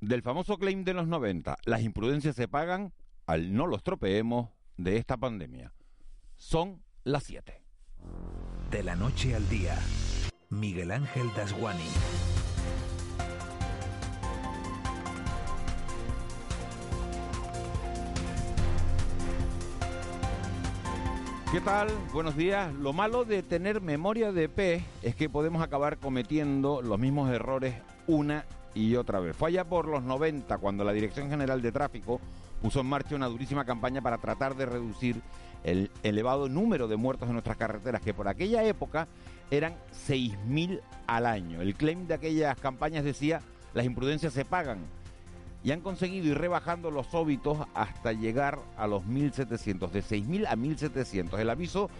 Del famoso claim de los 90, las imprudencias se pagan al no los tropeemos de esta pandemia. Son las 7. De la noche al día, Miguel Ángel Dasguani. ¿Qué tal? Buenos días. Lo malo de tener memoria de pez es que podemos acabar cometiendo los mismos errores una y otra vez. Fue allá por los 90 cuando la Dirección General de Tráfico puso en marcha una durísima campaña para tratar de reducir el elevado número de muertos en nuestras carreteras, que por aquella época eran 6.000 al año. El claim de aquellas campañas decía, las imprudencias se pagan. Y han conseguido ir rebajando los óbitos hasta llegar a los 1.700, de 6.000 a 1.700. El aviso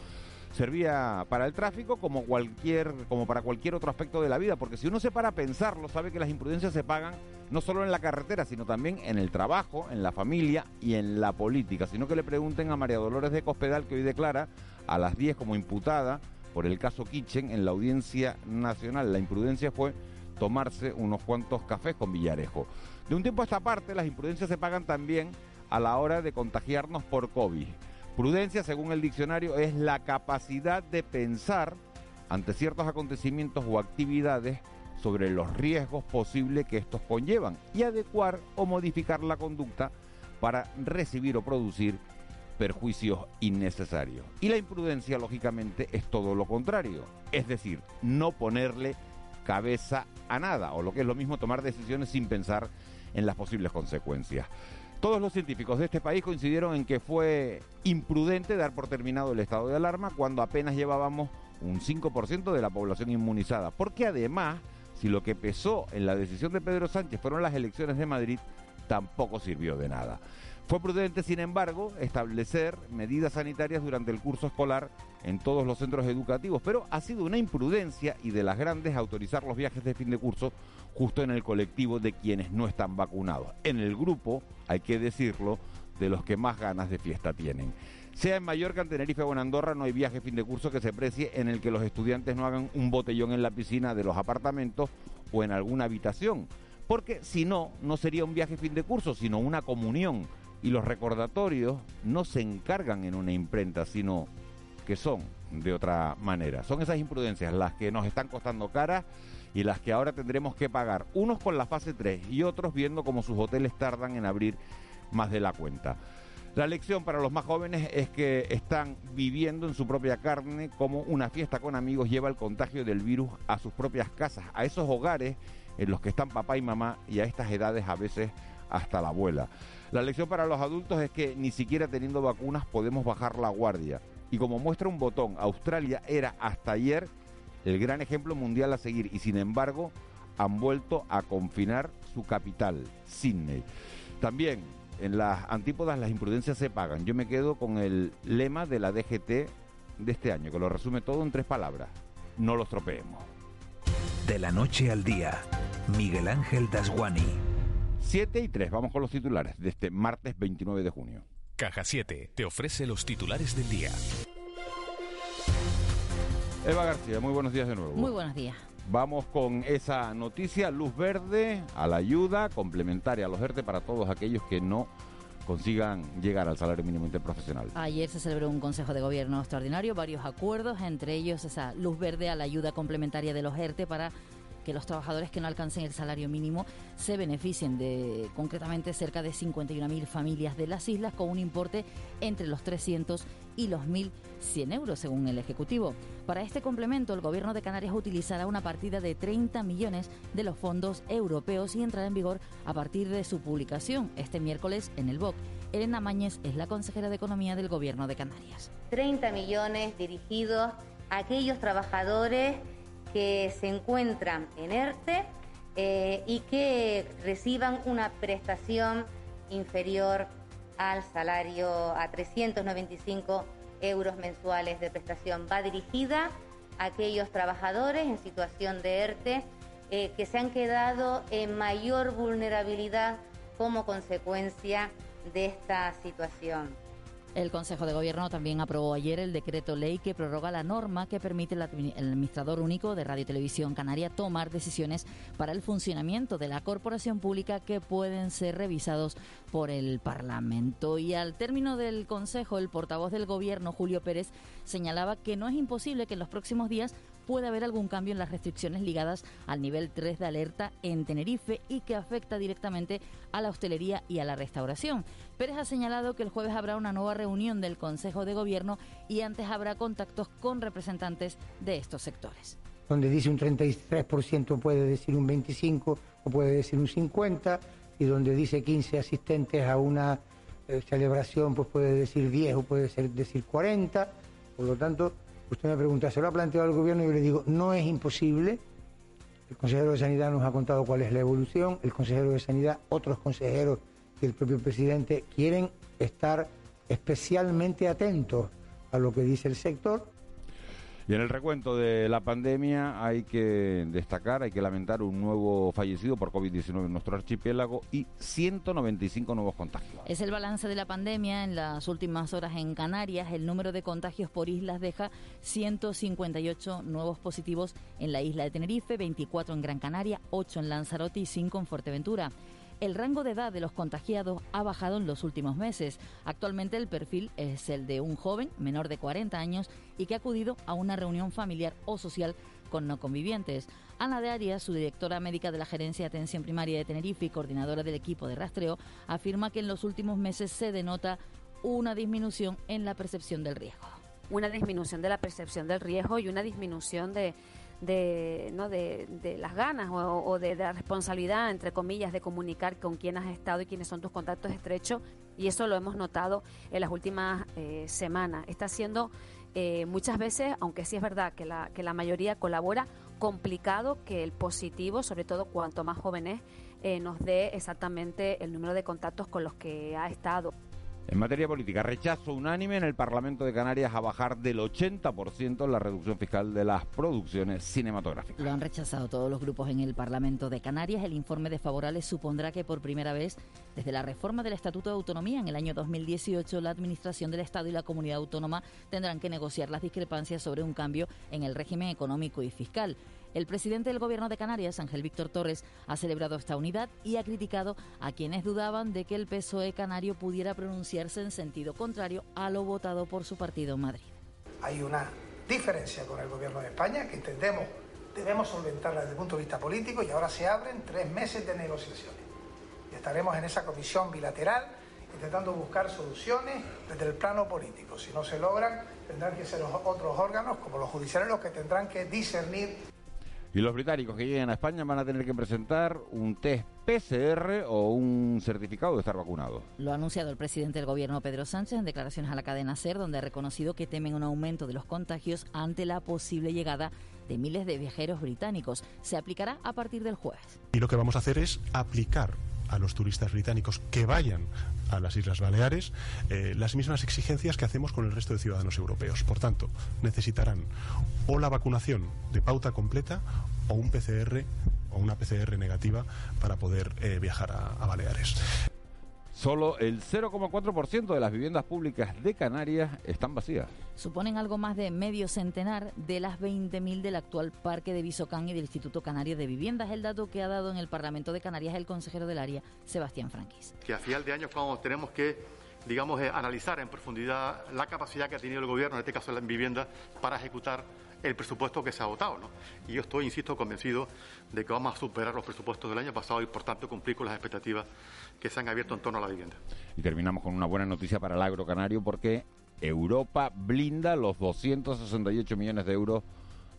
servía para el tráfico como cualquier como para cualquier otro aspecto de la vida, porque si uno se para a pensarlo, sabe que las imprudencias se pagan no solo en la carretera, sino también en el trabajo, en la familia y en la política, sino que le pregunten a María Dolores de Cospedal que hoy declara a las 10 como imputada por el caso Kitchen en la Audiencia Nacional. La imprudencia fue tomarse unos cuantos cafés con Villarejo. De un tiempo a esta parte, las imprudencias se pagan también a la hora de contagiarnos por COVID. Prudencia, según el diccionario, es la capacidad de pensar ante ciertos acontecimientos o actividades sobre los riesgos posibles que estos conllevan y adecuar o modificar la conducta para recibir o producir perjuicios innecesarios. Y la imprudencia, lógicamente, es todo lo contrario, es decir, no ponerle cabeza a nada, o lo que es lo mismo, tomar decisiones sin pensar en las posibles consecuencias. Todos los científicos de este país coincidieron en que fue imprudente dar por terminado el estado de alarma cuando apenas llevábamos un 5% de la población inmunizada, porque además, si lo que pesó en la decisión de Pedro Sánchez fueron las elecciones de Madrid, tampoco sirvió de nada. Fue prudente, sin embargo, establecer medidas sanitarias durante el curso escolar en todos los centros educativos, pero ha sido una imprudencia y de las grandes autorizar los viajes de fin de curso justo en el colectivo de quienes no están vacunados. En el grupo, hay que decirlo, de los que más ganas de fiesta tienen. Sea en Mallorca, en Tenerife o en Andorra, no hay viaje fin de curso que se precie en el que los estudiantes no hagan un botellón en la piscina de los apartamentos o en alguna habitación. Porque si no, no sería un viaje fin de curso, sino una comunión. Y los recordatorios no se encargan en una imprenta, sino que son de otra manera. Son esas imprudencias las que nos están costando cara y las que ahora tendremos que pagar, unos con la fase 3 y otros viendo cómo sus hoteles tardan en abrir más de la cuenta. La lección para los más jóvenes es que están viviendo en su propia carne como una fiesta con amigos lleva el contagio del virus a sus propias casas, a esos hogares en los que están papá y mamá y a estas edades a veces hasta la abuela. La lección para los adultos es que ni siquiera teniendo vacunas podemos bajar la guardia. Y como muestra un botón, Australia era hasta ayer el gran ejemplo mundial a seguir y sin embargo han vuelto a confinar su capital, Sydney. También en las antípodas las imprudencias se pagan. Yo me quedo con el lema de la DGT de este año, que lo resume todo en tres palabras. No los tropeemos. De la noche al día, Miguel Ángel Dasguani. 7 y 3, vamos con los titulares de este martes 29 de junio. Caja 7 te ofrece los titulares del día. Eva García, muy buenos días de nuevo. Muy buenos días. Vamos con esa noticia, luz verde a la ayuda complementaria a los ERTE para todos aquellos que no consigan llegar al salario mínimo interprofesional. Ayer se celebró un Consejo de Gobierno extraordinario, varios acuerdos, entre ellos esa luz verde a la ayuda complementaria de los ERTE para que los trabajadores que no alcancen el salario mínimo se beneficien de concretamente cerca de 51.000 familias de las islas con un importe entre los 300 y los 1.100 euros según el Ejecutivo. Para este complemento el Gobierno de Canarias utilizará una partida de 30 millones de los fondos europeos y entrará en vigor a partir de su publicación este miércoles en el BOC. Elena Mañez es la consejera de Economía del Gobierno de Canarias. 30 millones dirigidos a aquellos trabajadores que se encuentran en ERTE eh, y que reciban una prestación inferior al salario a 395 euros mensuales de prestación. Va dirigida a aquellos trabajadores en situación de ERTE eh, que se han quedado en mayor vulnerabilidad como consecuencia de esta situación. El Consejo de Gobierno también aprobó ayer el decreto ley que prorroga la norma que permite al administrador único de Radio Televisión Canaria tomar decisiones para el funcionamiento de la corporación pública que pueden ser revisados por el Parlamento. Y al término del Consejo, el portavoz del Gobierno, Julio Pérez, señalaba que no es imposible que en los próximos días puede haber algún cambio en las restricciones ligadas al nivel 3 de alerta en Tenerife y que afecta directamente a la hostelería y a la restauración. Pérez ha señalado que el jueves habrá una nueva reunión del Consejo de Gobierno y antes habrá contactos con representantes de estos sectores. Donde dice un 33% puede decir un 25% o puede decir un 50% y donde dice 15 asistentes a una eh, celebración pues puede decir 10 o puede ser decir 40. Por lo tanto, Usted me pregunta, ¿se lo ha planteado el gobierno? Y yo le digo, no es imposible. El consejero de Sanidad nos ha contado cuál es la evolución. El consejero de Sanidad, otros consejeros y el propio presidente quieren estar especialmente atentos a lo que dice el sector y en el recuento de la pandemia hay que destacar, hay que lamentar un nuevo fallecido por COVID-19 en nuestro archipiélago y 195 nuevos contagios. Es el balance de la pandemia en las últimas horas en Canarias. El número de contagios por islas deja 158 nuevos positivos en la isla de Tenerife, 24 en Gran Canaria, 8 en Lanzarote y 5 en Fuerteventura. El rango de edad de los contagiados ha bajado en los últimos meses. Actualmente el perfil es el de un joven menor de 40 años y que ha acudido a una reunión familiar o social con no convivientes. Ana de Arias, su directora médica de la Gerencia de Atención Primaria de Tenerife y coordinadora del equipo de rastreo, afirma que en los últimos meses se denota una disminución en la percepción del riesgo. Una disminución de la percepción del riesgo y una disminución de, de, ¿no? de, las ganas o, de, la responsabilidad, entre comillas, de comunicar con quién has estado y quiénes son tus contactos estrechos. Y eso lo hemos notado en las últimas eh, semanas. Está siendo eh, muchas veces, aunque sí es verdad que la, que la mayoría colabora, complicado que el positivo, sobre todo cuanto más jóvenes, eh, nos dé exactamente el número de contactos con los que ha estado. En materia política, rechazo unánime en el Parlamento de Canarias a bajar del 80% la reducción fiscal de las producciones cinematográficas. Lo han rechazado todos los grupos en el Parlamento de Canarias. El informe de supondrá que por primera vez, desde la reforma del Estatuto de Autonomía en el año 2018, la Administración del Estado y la Comunidad Autónoma tendrán que negociar las discrepancias sobre un cambio en el régimen económico y fiscal. El presidente del Gobierno de Canarias, Ángel Víctor Torres, ha celebrado esta unidad y ha criticado a quienes dudaban de que el PSOE canario pudiera pronunciarse en sentido contrario a lo votado por su partido en Madrid. Hay una diferencia con el Gobierno de España que entendemos debemos solventarla desde el punto de vista político y ahora se abren tres meses de negociaciones. Estaremos en esa comisión bilateral intentando buscar soluciones desde el plano político. Si no se logran, tendrán que ser los otros órganos, como los judiciales, los que tendrán que discernir y los británicos que lleguen a España van a tener que presentar un test PCR o un certificado de estar vacunado. Lo ha anunciado el presidente del gobierno Pedro Sánchez en declaraciones a la cadena SER, donde ha reconocido que temen un aumento de los contagios ante la posible llegada de miles de viajeros británicos. Se aplicará a partir del jueves. Y lo que vamos a hacer es aplicar a los turistas británicos que vayan a las Islas Baleares eh, las mismas exigencias que hacemos con el resto de ciudadanos europeos. Por tanto, necesitarán o la vacunación de pauta completa o un PCR o una PCR negativa para poder eh, viajar a Baleares. Solo el 0,4% de las viviendas públicas de Canarias están vacías. Suponen algo más de medio centenar de las 20.000 del actual parque de Bisocán y del Instituto Canario de Viviendas. El dato que ha dado en el Parlamento de Canarias el consejero del área, Sebastián Franquis. Que a final de año cuando tenemos que digamos, eh, analizar en profundidad la capacidad que ha tenido el Gobierno, en este caso en viviendas, para ejecutar el presupuesto que se ha votado. ¿no? Y yo estoy, insisto, convencido de que vamos a superar los presupuestos del año pasado y, por tanto, cumplir con las expectativas que se han abierto en torno a la vivienda. Y terminamos con una buena noticia para el agrocanario porque Europa blinda los 268 millones de euros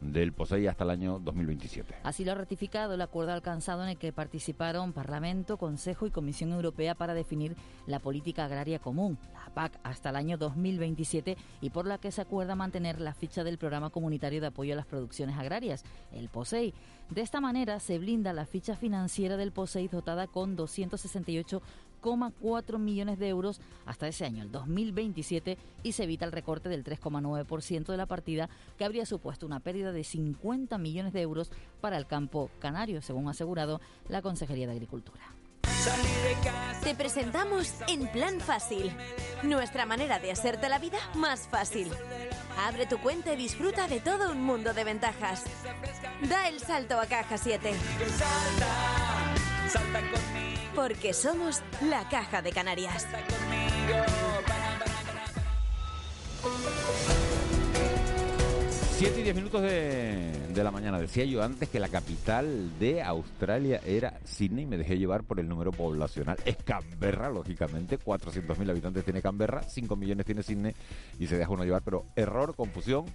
del POSEI hasta el año 2027. Así lo ha ratificado el acuerdo alcanzado en el que participaron Parlamento, Consejo y Comisión Europea para definir la política agraria común, la PAC, hasta el año 2027 y por la que se acuerda mantener la ficha del Programa Comunitario de Apoyo a las Producciones Agrarias, el POSEI. De esta manera se blinda la ficha financiera del POSEI dotada con 268 4 millones de euros hasta ese año, el 2027, y se evita el recorte del 3,9% de la partida, que habría supuesto una pérdida de 50 millones de euros para el campo canario, según ha asegurado la Consejería de Agricultura. Te presentamos En Plan Fácil, nuestra manera de hacerte la vida más fácil. Abre tu cuenta y disfruta de todo un mundo de ventajas. Da el salto a Caja 7. Porque somos la Caja de Canarias. 7 y 10 minutos de, de la mañana. Decía yo antes que la capital de Australia era Sydney. Me dejé llevar por el número poblacional. Es Canberra, lógicamente. 400.000 habitantes tiene Canberra. 5 millones tiene Sydney. Y se deja uno llevar. Pero error, confusión.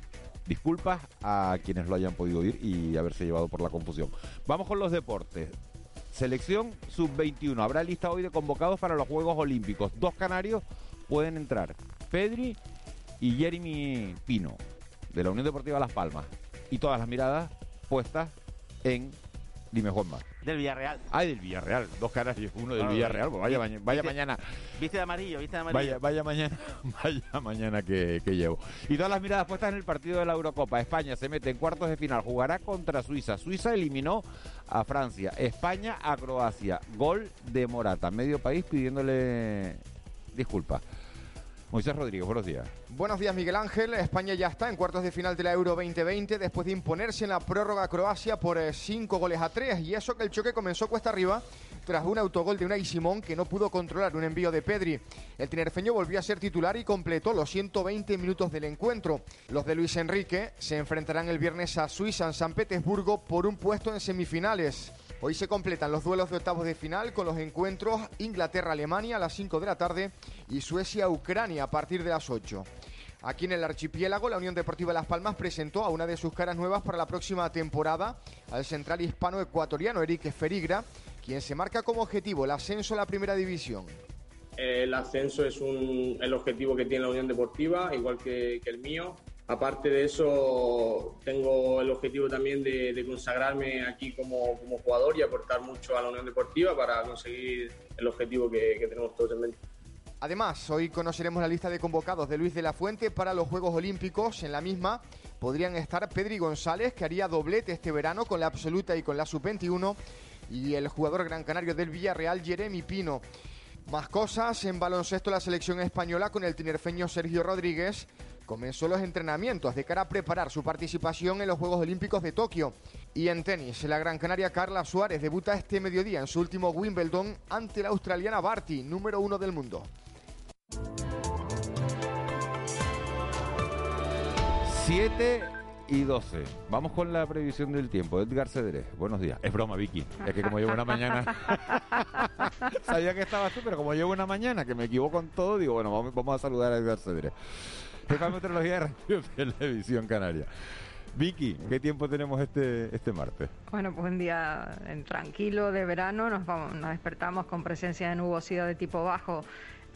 Disculpas a quienes lo hayan podido oír y haberse llevado por la confusión. Vamos con los deportes. Selección sub-21. Habrá lista hoy de convocados para los Juegos Olímpicos. Dos canarios pueden entrar. Pedri y Jeremy Pino de la Unión Deportiva Las Palmas y todas las miradas puestas en Dime Juanma. Del Villarreal. Ay, del Villarreal. Dos caras y uno del Ah, Villarreal. Pues vaya, vaya viste- mañana. Viste de amarillo, viste de amarillo. Vaya, vaya mañana, vaya mañana que, que llevo. Y todas las miradas puestas en el partido de la Eurocopa. España se mete en cuartos de final, jugará contra Suiza. Suiza eliminó a Francia. España a Croacia. Gol de Morata. Medio país pidiéndole disculpas. Moisés Rodríguez, buenos días. Buenos días, Miguel Ángel. España ya está en cuartos de final de la Euro 2020 después de imponerse en la prórroga a Croacia por 5 goles a 3. Y eso que el choque comenzó cuesta arriba tras un autogol de Unai Simón que no pudo controlar un envío de Pedri. El tinerfeño volvió a ser titular y completó los 120 minutos del encuentro. Los de Luis Enrique se enfrentarán el viernes a Suiza en San Petersburgo por un puesto en semifinales. Hoy se completan los duelos de octavos de final con los encuentros Inglaterra-Alemania a las 5 de la tarde y Suecia-Ucrania a partir de las 8. Aquí en el archipiélago, la Unión Deportiva Las Palmas presentó a una de sus caras nuevas para la próxima temporada, al central hispano-ecuatoriano Eric Ferigra, quien se marca como objetivo el ascenso a la primera división. El ascenso es un, el objetivo que tiene la Unión Deportiva, igual que, que el mío. Aparte de eso, tengo el objetivo también de, de consagrarme aquí como, como jugador y aportar mucho a la Unión Deportiva para conseguir el objetivo que, que tenemos todos en mente. Además, hoy conoceremos la lista de convocados de Luis de la Fuente para los Juegos Olímpicos. En la misma podrían estar Pedri González, que haría doblete este verano con la absoluta y con la sub-21, y el jugador gran canario del Villarreal, Jeremy Pino. Más cosas, en baloncesto la selección española con el tinerfeño Sergio Rodríguez comenzó los entrenamientos de cara a preparar su participación en los Juegos Olímpicos de Tokio. Y en tenis, la gran canaria Carla Suárez debuta este mediodía en su último Wimbledon ante la australiana Barty, número uno del mundo. 7 y 12. Vamos con la previsión del tiempo. Edgar Cedrés, buenos días. Es broma, Vicky. Es que como llevo una mañana... Sabía que estabas tú, pero como llevo una mañana que me equivoco en todo, digo, bueno, vamos, vamos a saludar a Edgar Cedrés. Jefa de Meteorología de Radio Televisión Canaria. Vicky, ¿qué tiempo tenemos este, este martes? Bueno, pues un día en tranquilo de verano, nos, vamos, nos despertamos con presencia de nubosidad de tipo bajo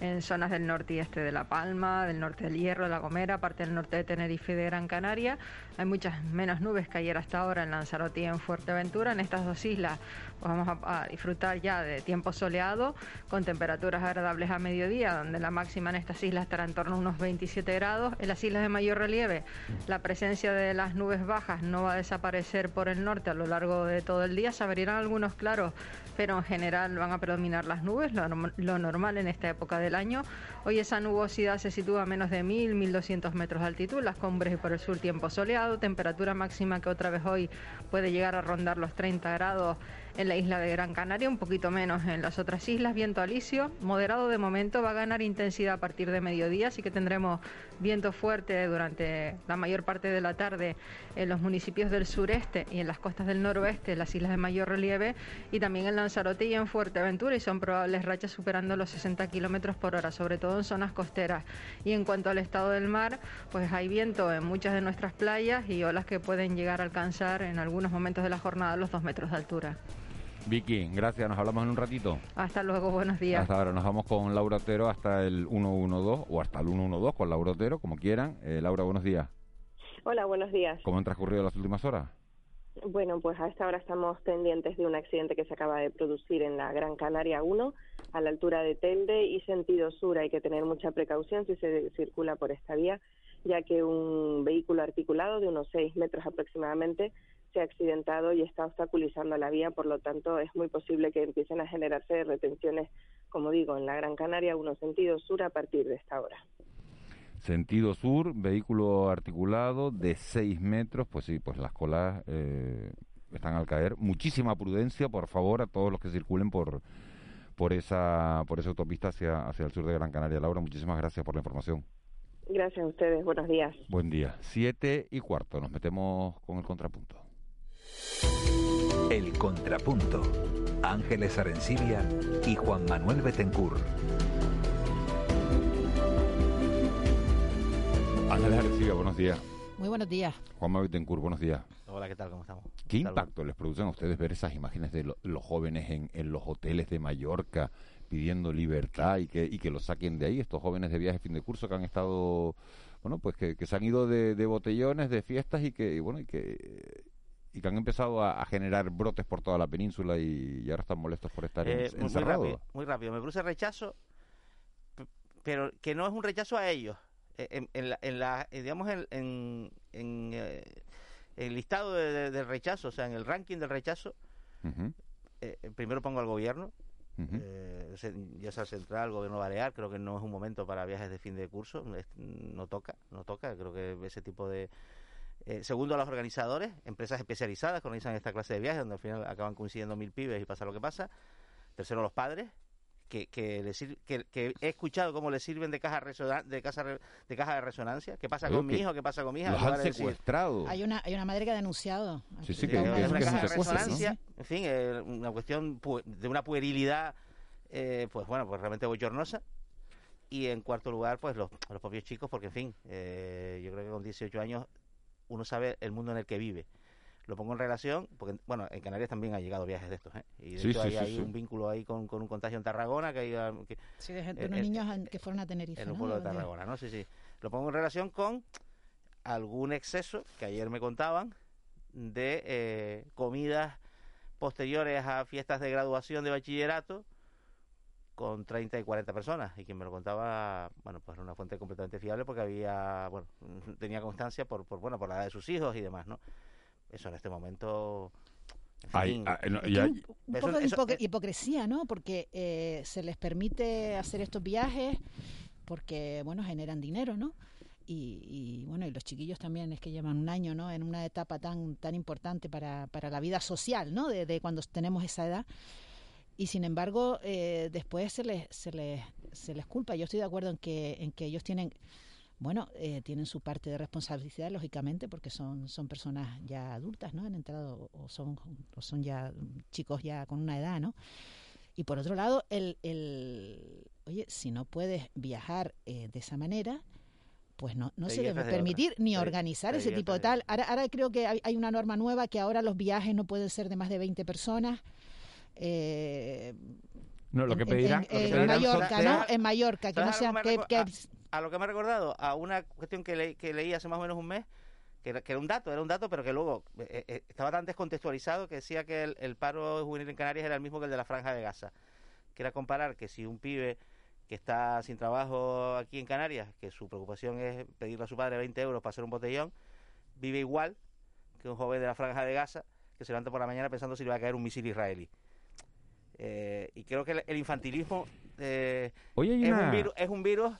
en zonas del norte y este de La Palma, del norte del Hierro, de La Gomera, parte del norte de Tenerife y de Gran Canaria. Hay muchas menos nubes que ayer hasta ahora en Lanzarote y en Fuerteventura. En estas dos islas pues vamos a, a disfrutar ya de tiempo soleado, con temperaturas agradables a mediodía, donde la máxima en estas islas estará en torno a unos 27 grados. En las islas de mayor relieve, la presencia de las nubes bajas no va a desaparecer por el norte a lo largo de todo el día. Se abrirán algunos claros, pero en general van a predominar las nubes, lo, norm- lo normal en esta época del año. Hoy esa nubosidad se sitúa a menos de 1.000, 1.200 metros de altitud, las cumbres y por el sur tiempo soleado, temperatura máxima que otra vez hoy puede llegar a rondar los 30 grados en la isla de Gran Canaria, un poquito menos en las otras islas, viento alisio, moderado de momento, va a ganar intensidad a partir de mediodía, así que tendremos viento fuerte durante la mayor parte de la tarde en los municipios del sureste y en las costas del noroeste, las islas de mayor relieve, y también en Lanzarote y en Fuerteventura, y son probables rachas superando los 60 kilómetros por hora, sobre todo en zonas costeras. Y en cuanto al estado del mar, pues hay viento en muchas de nuestras playas y olas que pueden llegar a alcanzar en algunos momentos de la jornada los dos metros de altura. Vicky, gracias. Nos hablamos en un ratito. Hasta luego, buenos días. Hasta ahora nos vamos con Laura Otero hasta el 112 o hasta el 112 con Laura Otero, como quieran. Eh, Laura, buenos días. Hola, buenos días. ¿Cómo han transcurrido las últimas horas? Bueno, pues a esta hora estamos pendientes de un accidente que se acaba de producir en la Gran Canaria 1, a la altura de Telde y sentido sur. Hay que tener mucha precaución si se circula por esta vía, ya que un vehículo articulado de unos 6 metros aproximadamente se ha accidentado y está obstaculizando la vía, por lo tanto es muy posible que empiecen a generarse retenciones, como digo, en la Gran Canaria, uno sentido sur a partir de esta hora. Sentido sur, vehículo articulado de 6 metros, pues sí, pues las colas eh, están al caer. Muchísima prudencia, por favor, a todos los que circulen por por esa por esa autopista hacia hacia el sur de Gran Canaria. Laura, muchísimas gracias por la información. Gracias a ustedes, buenos días. Buen día. Siete y cuarto, nos metemos con el contrapunto. El contrapunto. Ángeles Arencibia y Juan Manuel Betencur. Ángeles Arencibia, buenos días. Muy buenos días. Juan Manuel Betancourt, buenos días. Hola, ¿qué tal? ¿Cómo estamos? ¿Qué impacto les producen a ustedes ver esas imágenes de lo- los jóvenes en, en los hoteles de Mallorca pidiendo libertad y que, y que los saquen de ahí, estos jóvenes de viaje fin de curso que han estado, bueno, pues que, que se han ido de, de botellones, de fiestas y que, y bueno, y que, y que han empezado a, a generar brotes por toda la península y, y ahora están molestos por estar en- Eh, muy- muy, encerrados? rápido, muy rápido. Me produce rechazo, pero que no es un rechazo a ellos. Eh, En, en la, en la- eh, digamos, en, en, en, eh, el listado de, de- del rechazo, o sea, en el ranking del rechazo, Ujú, eh, primero pongo al gobierno, eh, ya sea central, el gobierno balear, creo que no es un momento para viajes de fin de curso, no toca, no toca, creo que ese tipo de... eh, segundo, a los organizadores, empresas especializadas que organizan esta clase de viajes, donde al final acaban coincidiendo mil pibes y pasa lo que pasa. Tercero, los padres, que, que, le sir- que, que he escuchado cómo les sirven de caja, de, casa de caja de resonancia. ¿Qué pasa con mi hijo? ¿Qué pasa con mi hija? los han decir, secuestrado. Hay una, hay una madre que ha denunciado. Sí, sí, Sí, que, es una en fin, eh, una cuestión pu- de una puerilidad, eh, pues bueno, pues realmente bochornosa. Y en cuarto lugar, pues los, los propios chicos, porque en fin, eh, yo creo que con 18 años uno sabe el mundo en el que vive. Lo pongo en relación, porque bueno, en Canarias también ha llegado viajes de estos, ¿eh? Y de Sí, hecho sí, hay, sí, hay sí. un vínculo ahí con, con un contagio en Tarragona, que hay ah, que- Sí, de gente, eh, unos eh, niños que fueron a Tenerife. en un ¿no? pueblo de De- Tarragona, ¿no? Sí, sí. Lo pongo en relación con algún exceso que ayer me contaban de eh, comidas posteriores a fiestas de graduación de bachillerato con 30 y 40 personas. Y quien me lo contaba, bueno, pues era una fuente completamente fiable porque había, bueno, tenía constancia por, por bueno, por la edad de sus hijos y demás, ¿no? Eso en este momento... en Hay- fin, ah, no, Es y que hay- un, un Eso- poco de eso- hipocresía, ¿no? Porque eh, se les permite hacer estos viajes porque, bueno, generan dinero, ¿no? Y, y, bueno, y los chiquillos también es que llevan un año, ¿no? En una etapa tan tan importante para, para la vida social, ¿no? De, de cuando tenemos esa edad. Y sin embargo, eh, después se les, se, les, se les culpa. Yo estoy de acuerdo en que, en que ellos tienen, bueno, eh, tienen su parte de responsabilidad, lógicamente, porque son, son personas ya adultas, ¿no? Han entrado o son, o son ya chicos ya con una edad, ¿no? Y por otro lado, el, el oye, si no puedes viajar eh, de esa manera, pues no, no se debe de permitir ni organizar ese tipo de de- tal. Ahora, ahora creo que hay, hay una norma nueva que ahora los viajes no pueden ser de más de 20 personas. Eh, No, lo que en- pedirán, en, Mallorca, ¿no? En Mallorca, que ¿Sabes no sean que, a, a lo que me ha recordado a una cuestión que, le- que leí hace más o menos un mes que era, que era un dato, era un dato, pero que luego eh, eh, estaba tan descontextualizado que decía que el, el paro juvenil en Canarias era el mismo que el de la Franja de Gaza. Que era comparar que si un pibe que está sin trabajo aquí en Canarias, que su preocupación es pedirle a su padre 20 euros para hacer un botellón, vive igual que un joven de la Franja de Gaza que se levanta por la mañana pensando si le va a caer un misil israelí. Eh, y creo que el, el infantilismo eh, Hoy hay es, una- un virus, es un virus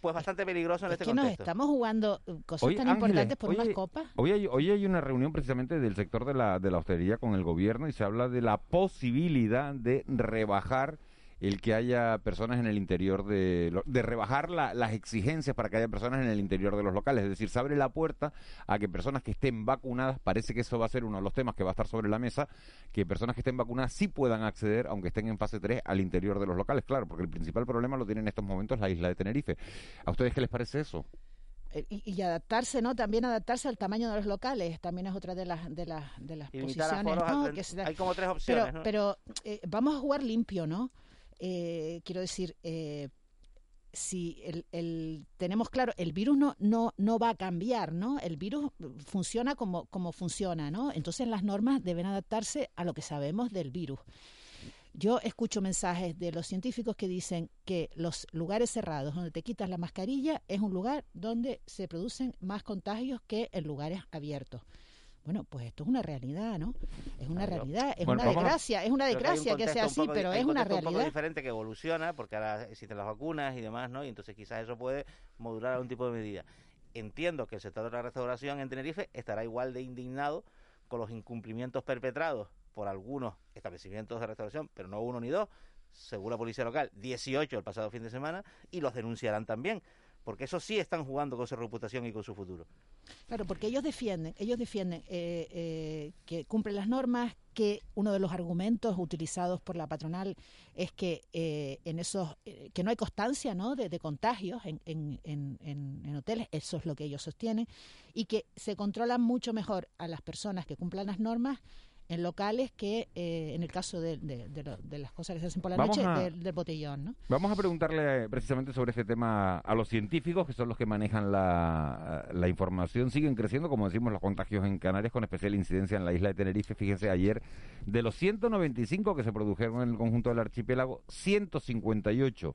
pues bastante peligroso en es este que nos contexto. estamos jugando uh, cosas Oye, tan Ángeles, importantes por oye, unas copas. Hoy hay, hoy hay una reunión precisamente del sector de la, de la hostelería con el gobierno y se habla de la posibilidad de rebajar el que haya personas en el interior de... lo- de rebajar la- las exigencias para que haya personas en el interior de los locales. Es decir, se abre la puerta a que personas que estén vacunadas, parece que eso va a ser uno de los temas que va a estar sobre la mesa, que personas que estén vacunadas sí puedan acceder, aunque estén en fase 3, al interior de los locales. Claro, porque el principal problema lo tiene en estos momentos la isla de Tenerife. ¿A ustedes qué les parece eso? Eh, Y, y adaptarse, ¿no? También adaptarse al tamaño de los locales, también es otra de las de las de las posiciones, ¿no? al- Que se da- hay como tres opciones, Pero, ¿no? pero eh, vamos a jugar limpio, ¿no? Eh, quiero decir, eh, si el, el- tenemos claro, el virus no, no, no va a cambiar, ¿no? El virus funciona como, como funciona, ¿no? Entonces las normas deben adaptarse a lo que sabemos del virus. Yo escucho mensajes de los científicos que dicen que los lugares cerrados donde te quitas la mascarilla es un lugar donde se producen más contagios que en lugares abiertos. Bueno, pues esto es una realidad, ¿no? Es una Claro. realidad, es Bueno, una vamos desgracia, es una un desgracia que sea así, pero es un una contexto un poco realidad. diferente que evoluciona porque ahora existen las vacunas y demás, ¿no? Y entonces quizás eso puede modular algún tipo de medida. Entiendo que el sector de la restauración en Tenerife estará igual de indignado con los incumplimientos perpetrados por algunos establecimientos de restauración, pero no uno ni dos, según la policía local, 18 el pasado fin de semana, y los denunciarán también, porque esos sí están jugando con su reputación y con su futuro. Claro, porque ellos defienden, ellos defienden eh, eh, que cumplen las normas, que uno de los argumentos utilizados por la patronal es que eh, en esos eh, que no hay constancia, ¿no? de, de contagios en, en, en, en- en hoteles, eso es lo que ellos sostienen, y que se controlan mucho mejor a las personas que cumplan las normas en locales que eh, en el caso de, de- de lo- de las cosas que se hacen por la Vamos noche a- del, del botellón, ¿no? Vamos a preguntarle precisamente sobre este tema a los científicos, que son los que manejan la, la información. Siguen creciendo, como decimos, los contagios en Canarias, con especial incidencia en la isla de Tenerife. Fíjense, ayer, de los 195 que se produjeron en el conjunto del archipiélago, 158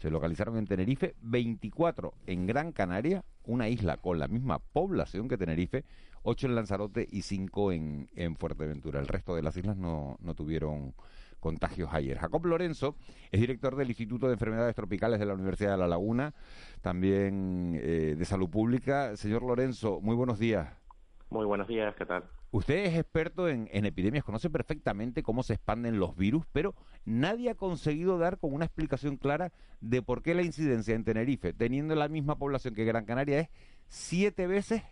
se localizaron en Tenerife, 24 en Gran Canaria, una isla con la misma población que Tenerife, 8 en Lanzarote y 5 en, en Fuerteventura. El resto de las islas no, no tuvieron contagios ayer. Jacob Lorenzo es director del Instituto de Enfermedades Tropicales de la Universidad de La Laguna, también eh, de Salud Pública. Señor Lorenzo, muy buenos días. Muy buenos días, ¿qué tal? Usted es experto en, en epidemias, conoce perfectamente cómo se expanden los virus, pero nadie ha conseguido dar con una explicación clara de por qué la incidencia en Tenerife, teniendo la misma población que Gran Canaria, es siete veces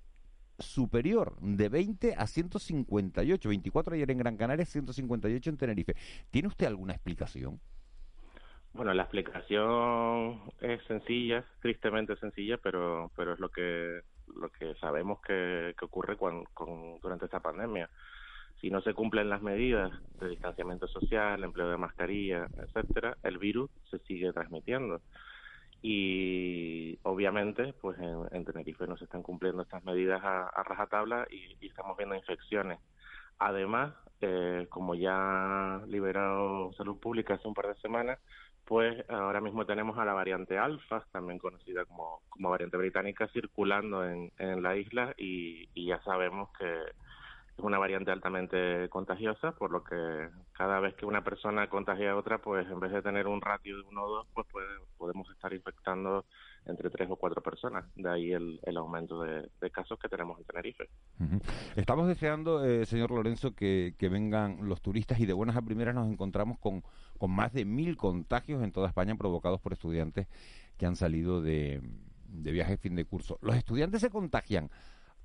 superior, de 20 a 158. 24 ayer en Gran Canaria, 158 en Tenerife. ¿Tiene usted alguna explicación? Bueno, la explicación es sencilla, tristemente sencilla, pero pero es lo que lo que sabemos que, que ocurre cuan- con, durante esta pandemia. Si no se cumplen las medidas de distanciamiento social, empleo de mascarilla, etcétera, el virus se sigue transmitiendo. Y obviamente, pues en, en Tenerife no se están cumpliendo estas medidas a, a rajatabla y, y estamos viendo infecciones. Además, eh, como ya ha liberado Salud Pública hace un par de semanas, pues ahora mismo tenemos a la variante alfa, también conocida como, como variante británica, circulando en, en la isla y, y ya sabemos que es una variante altamente contagiosa, por lo que cada vez que una persona contagia a otra, pues en vez de tener un ratio de uno o dos, pues puede- podemos estar infectando entre tres o cuatro personas. De ahí el, el aumento de, casos que tenemos en Tenerife. Estamos deseando, eh, señor Lorenzo, que, vengan los turistas y de buenas a primeras nos encontramos con, con más de mil contagios en toda España provocados por estudiantes que han salido de, de viaje fin de curso. ¿Los estudiantes se contagian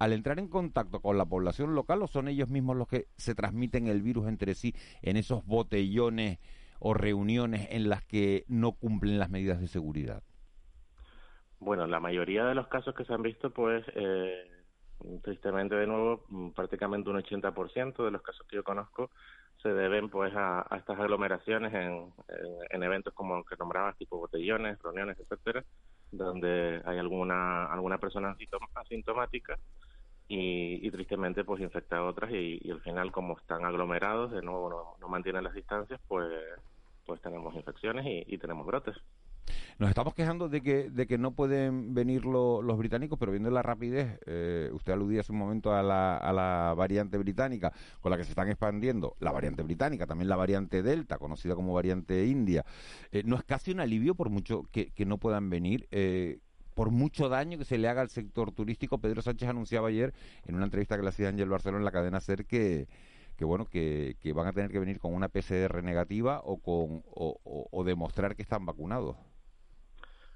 al entrar en contacto con la población local o son ellos mismos los que se transmiten el virus entre sí en esos botellones o reuniones en las que no cumplen las medidas de seguridad? Bueno, la mayoría de los casos que se han visto, pues, eh, tristemente de nuevo, mm, prácticamente un 80% de los casos que yo conozco se deben, pues, a, estas aglomeraciones en, en, en eventos como que nombrabas, tipo botellones, reuniones, etcétera, donde hay alguna alguna persona asintom- asintomática y, y tristemente, pues, infecta a otras y, al final, como están aglomerados, de nuevo no, no mantienen las distancias, pues, pues tenemos infecciones y, tenemos brotes. Nos estamos quejando de que, de que no pueden venir lo- los británicos, pero viendo la rapidez, eh, usted aludía hace un momento a la, a la variante británica con la que se están expandiendo, la variante británica, también la variante Delta, conocida como variante India. Eh, ¿No es casi un alivio por mucho que, que no puedan venir? Eh, por mucho daño que se le haga al sector turístico, Pedro Sánchez anunciaba ayer en una entrevista que le hacía Ángel Barcelona en la cadena SER que, que bueno que, van a tener que venir con una PCR negativa o con o, demostrar que están vacunados.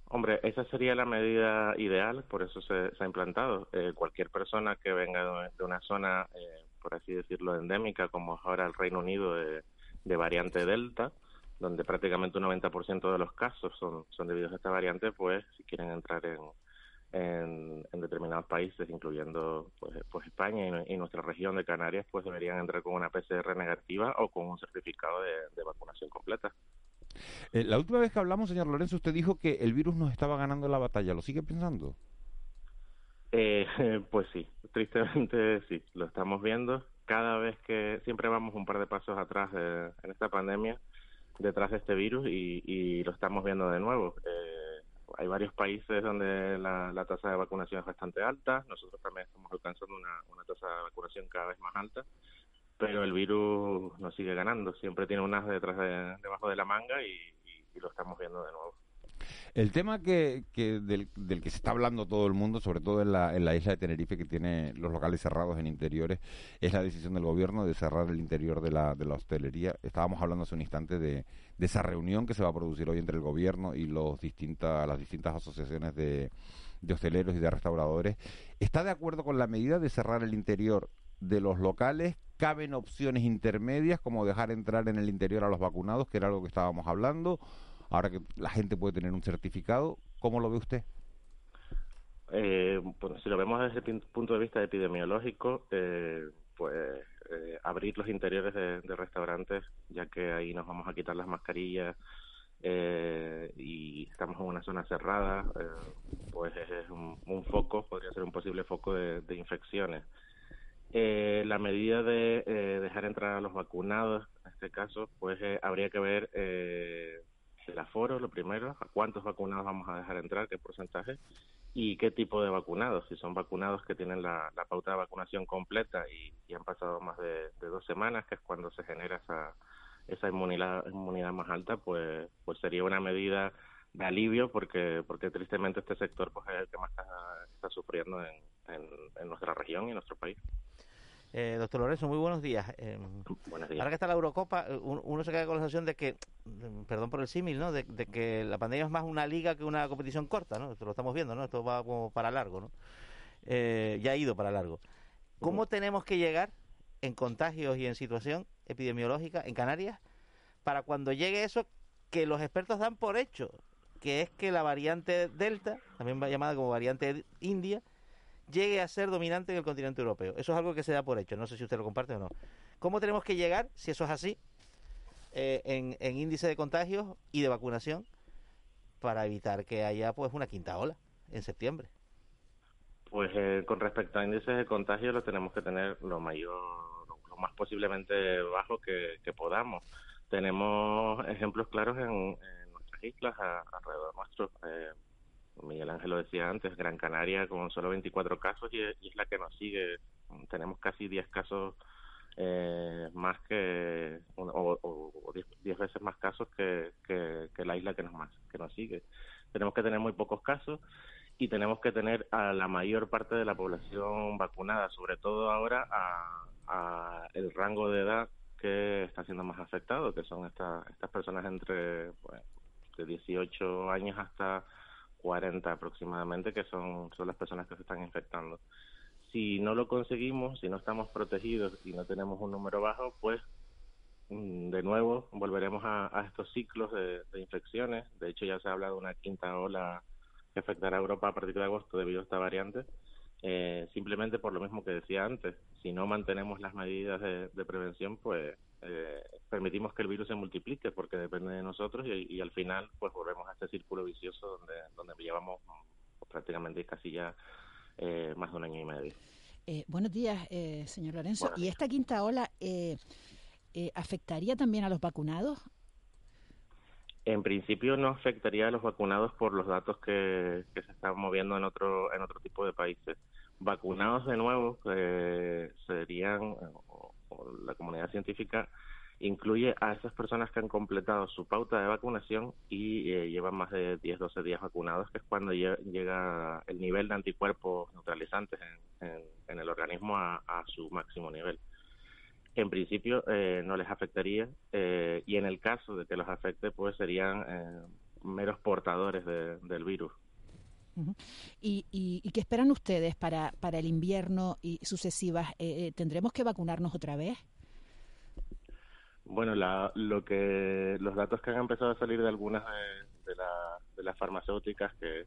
Hombre, esa sería la medida ideal, por eso se, ha implantado. Eh, cualquier persona que venga de, una zona, eh, por así decirlo, endémica, como es ahora el Reino Unido de variante Delta, donde prácticamente un 90% de los casos son, son debidos a esta variante, pues si quieren entrar en, en, en determinados países, incluyendo pues, pues España y, nu- y nuestra región de Canarias, pues deberían entrar con una PCR negativa o con un certificado de, de vacunación completa. Eh, la última vez que hablamos, señor Lorenzo, usted dijo que el virus nos estaba ganando la batalla. ¿Lo sigue pensando? Eh, pues sí, tristemente sí, lo estamos viendo. Cada vez que siempre vamos un par de pasos atrás de- en esta pandemia, detrás de este virus y, y lo estamos viendo de nuevo. Eh, hay varios países donde la, tasa de vacunación es bastante alta. Nosotros también estamos alcanzando una, tasa de vacunación cada vez más alta. Pero el virus nos sigue ganando. Siempre tiene unas detrás de, debajo de la manga y lo estamos viendo de nuevo. El tema que, que del, del, que se está hablando todo el mundo, sobre todo en la, en la isla de Tenerife, que tiene los locales cerrados en interiores, es la decisión del gobierno de cerrar el interior de la, hostelería. Estábamos hablando hace un instante de, de esa reunión que se va a producir hoy entre el gobierno y los las distintas asociaciones de, de hosteleros y de restauradores. ¿Está de acuerdo con la medida de cerrar el interior de los locales? ¿Caben opciones intermedias como dejar entrar en el interior a los vacunados, que era algo que estábamos hablando? Ahora que la gente puede tener un certificado, ¿cómo lo ve usted? Eh, bueno, si lo vemos desde el punto de vista epidemiológico, eh, pues eh, abrir los interiores de, restaurantes, ya que ahí nos vamos a quitar las mascarillas eh, y estamos en una zona cerrada, eh, pues es un, un, foco, podría ser un posible foco de, de infecciones. La medida de dejar entrar a los vacunados, en este caso, pues habría que ver el aforo, lo primero, a cuántos vacunados vamos a dejar entrar, qué porcentaje y qué tipo de vacunados. Si son vacunados que tienen la, la pauta de vacunación completa y, han pasado más de, dos semanas, que es cuando se genera esa, esa inmunidad, inmunidad más alta, pues, pues sería una medida de alivio porque porque tristemente este sector pues es el que más está, está sufriendo en, en, en nuestra región y en nuestro país. Eh, doctor Lorenzo, muy buenos días. Eh, buenos días. Ahora que está la Eurocopa, uno se queda con la sensación de que, perdón por el símil, ¿no? De, de, que la pandemia es más una liga que una competición corta, ¿no? Esto lo estamos viendo, ¿no? Esto va como para largo, ¿no? Eh, ya ha ido para largo. ¿Cómo uh -huh. tenemos que llegar en contagios y en situación epidemiológica en Canarias para cuando llegue eso que los expertos dan por hecho, que es que la variante Delta, también llamada como variante India, llegue a ser dominante en el continente europeo. Eso es algo que se da por hecho, no sé si usted lo comparte o no. ¿Cómo tenemos que llegar, si eso es así, eh, en, índice de contagios y de vacunación para evitar que haya pues una quinta ola en septiembre? Pues eh, con respecto a índices de contagio lo tenemos que tener lo mayor, lo más posiblemente bajo que, que podamos. Tenemos ejemplos claros en, nuestras islas alrededor nuestro. Eh, Miguel Ángel lo decía antes, Gran Canaria con solo 24 casos y, y es la que nos sigue. Tenemos casi 10 casos eh, más que, o, o, 10 veces más casos que, la isla que nos, más, que nos sigue. Tenemos que tener muy pocos casos y tenemos que tener a la mayor parte de la población vacunada, sobre todo ahora a, el rango de edad que está siendo más afectado, que son estas estas personas entre de 18 años hasta 40 aproximadamente, que son, son las personas que se están infectando. Si no lo conseguimos, si no estamos protegidos y no tenemos un número bajo, pues mm, de nuevo volveremos a, estos ciclos de, infecciones. De hecho, ya se habla de una quinta ola que afectará a Europa a partir de agosto debido a esta variante. Eh, simplemente por lo mismo que decía antes, si no mantenemos las medidas de prevención, pues eh, permitimos que el virus se multiplique porque depende de nosotros y, y, al final pues volvemos a este círculo vicioso donde, donde llevamos pues, prácticamente casi ya eh, más de un año y medio. Eh, buenos días, eh, señor Lorenzo. ¿Y esta quinta ola eh, afectaría también a los vacunados? En principio no afectaría a los vacunados por los datos que, que se están moviendo en otro en otro tipo de países. Vacunados de nuevo eh, serían, o, la comunidad científica incluye a esas personas que han completado su pauta de vacunación y eh, llevan más de 10, 12 días vacunados, que es cuando llega el nivel de anticuerpos neutralizantes en, el organismo a, a, su máximo nivel. En principio eh, no les afectaría eh, y en el caso de que los afecte, pues serían eh, meros portadores de, del virus. ¿Y, y, y qué esperan ustedes para, para el invierno y sucesivas? Eh, ¿Tendremos que vacunarnos otra vez? Bueno, la, lo que los datos que han empezado a salir de algunas de, de, de las farmacéuticas que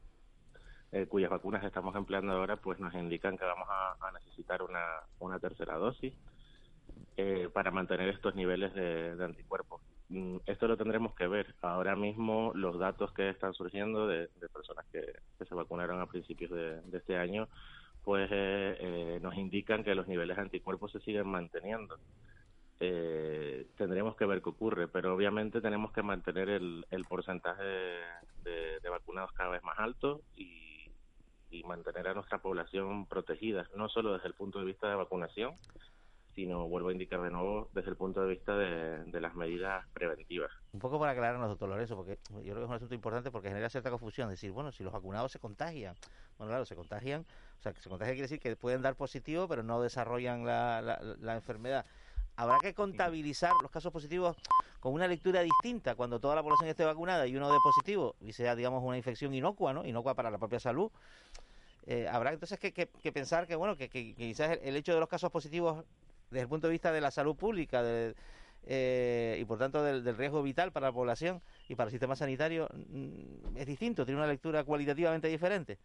eh, cuyas vacunas estamos empleando ahora, pues nos indican que vamos a, necesitar una, una tercera dosis eh, para mantener estos niveles de anticuerpos. Mm, esto lo tendremos que ver. Ahora mismo los datos que están surgiendo de, personas que, se vacunaron a principios de, este año, pues eh, eh, nos indican que los niveles de anticuerpos se siguen manteniendo eh, tendremos que ver qué ocurre, pero obviamente tenemos que mantener el, el porcentaje de, de, vacunados cada vez más alto y, y mantener a nuestra población protegida, no solo desde el punto de vista de vacunación, sino, vuelvo a indicar de nuevo, desde el punto de vista de, las medidas preventivas. Un poco para aclararnos, doctor Lorenzo, porque yo creo que es un asunto importante porque genera cierta confusión. decir, bueno, si los vacunados se contagian, bueno, claro, se contagian, o sea, que se contagian quiere decir que pueden dar positivo, pero no desarrollan la, la, la enfermedad. Habrá que contabilizar los casos positivos con una lectura distinta cuando toda la población esté vacunada y uno de positivo y sea, digamos, una infección inocua, ¿no? Inocua para la propia salud. Eh, habrá entonces que, que, que, pensar que, bueno, que, que quizás el hecho de los casos positivos desde el punto de vista de la salud pública eh, y por tanto del, riesgo vital para la población y para el sistema sanitario mm, es distinto, tiene una lectura cualitativamente diferente.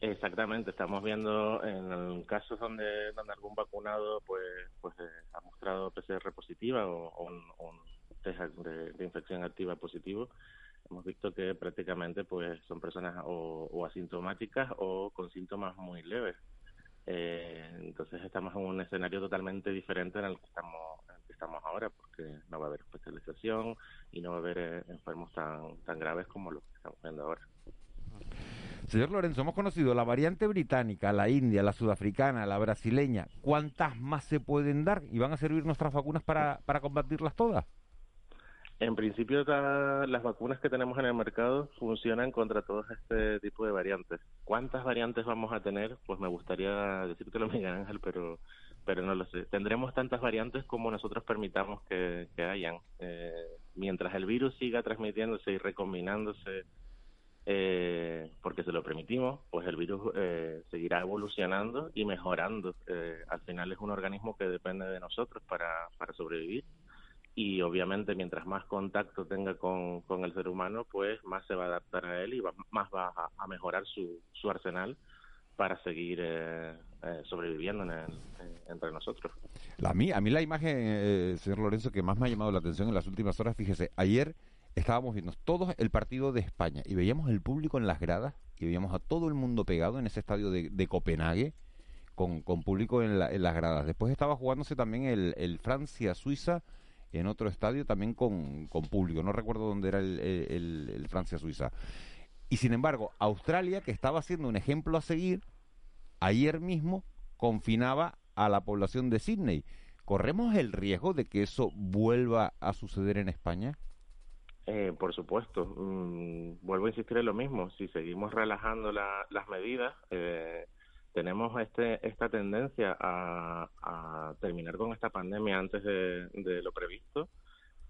Exactamente, estamos viendo en casos donde, donde algún vacunado pues pues eh, ha mostrado PCR positiva o, un, test de, infección activa positivo, hemos visto que prácticamente pues son personas o asintomáticas o con síntomas muy leves. Eh, entonces estamos en un escenario totalmente diferente en el que estamos en el que estamos ahora porque no va a haber especialización y no va a haber eh, enfermos tan tan graves como los que estamos viendo ahora. Señor Lorenzo, hemos conocido la variante británica, la india, la sudafricana, la brasileña. ¿Cuántas más se pueden dar y van a servir nuestras vacunas para, para combatirlas todas? En principio, las vacunas que tenemos en el mercado funcionan contra todo este tipo de variantes. ¿Cuántas variantes vamos a tener? Pues me gustaría decírtelo, Miguel Ángel, pero, pero no lo sé. Tendremos tantas variantes como nosotros permitamos que, hayan. Eh, mientras el virus siga transmitiéndose y recombinándose eh, porque se lo permitimos, pues el virus eh, seguirá evolucionando y mejorando. Eh, al final es un organismo que depende de nosotros para, para sobrevivir y obviamente mientras más contacto tenga con, con el ser humano, pues más se va a adaptar a él y va, más va a, a, mejorar su, su arsenal para seguir eh, eh, sobreviviendo en el, en, entre nosotros. La, a, mí, a mí la imagen, eh, señor Lorenzo, que más me ha llamado la atención en las últimas horas, fíjese, ayer estábamos viendo todos el partido de España y veíamos el público en las gradas y veíamos a todo el mundo pegado en ese estadio de, de Copenhague con, con público en, la, en, las gradas. Después estaba jugándose también el, el Francia-Suiza en otro estadio también con, con público. No recuerdo dónde era el, el, Francia-Suiza. Y sin embargo, Australia, que estaba siendo un ejemplo a seguir, ayer mismo confinaba a la población de Sydney. ¿Corremos el riesgo de que eso vuelva a suceder en España? Eh, por supuesto. Mm, vuelvo a insistir en lo mismo. Si seguimos relajando la, las medidas, eh, tenemos este, esta tendencia a, terminar con esta pandemia antes de, lo previsto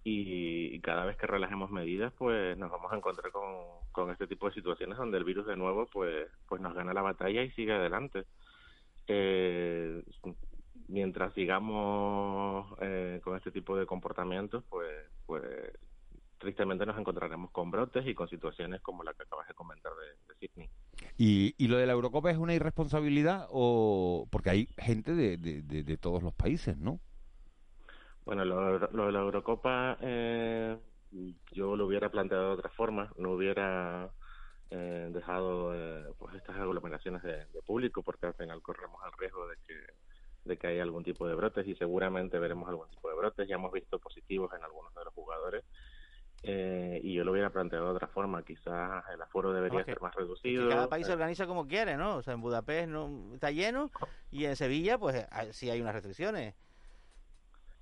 y, y, cada vez que relajemos medidas, pues nos vamos a encontrar con, con este tipo de situaciones donde el virus de nuevo pues, pues nos gana la batalla y sigue adelante. Eh, mientras sigamos eh, con este tipo de comportamientos, pues, pues tristemente nos encontraremos con brotes y con situaciones como la que acabas de comentar de, de Sydney. ¿Y, ¿Y, lo de la Eurocopa es una irresponsabilidad o porque hay gente de, de, de, todos los países, no? Bueno, lo, lo de la Eurocopa eh, yo lo hubiera planteado de otra forma, no hubiera eh, dejado eh, pues estas aglomeraciones de, de, público porque al final corremos el riesgo de que de que haya algún tipo de brotes y seguramente veremos algún tipo de brotes. Ya hemos visto positivos en algunos de los jugadores eh, y yo lo hubiera planteado de otra forma. Quizás el aforo debería no, que, ser más reducido. cada país se organiza como quiere, ¿no? O sea, en Budapest no está lleno y en Sevilla, pues sí hay unas restricciones.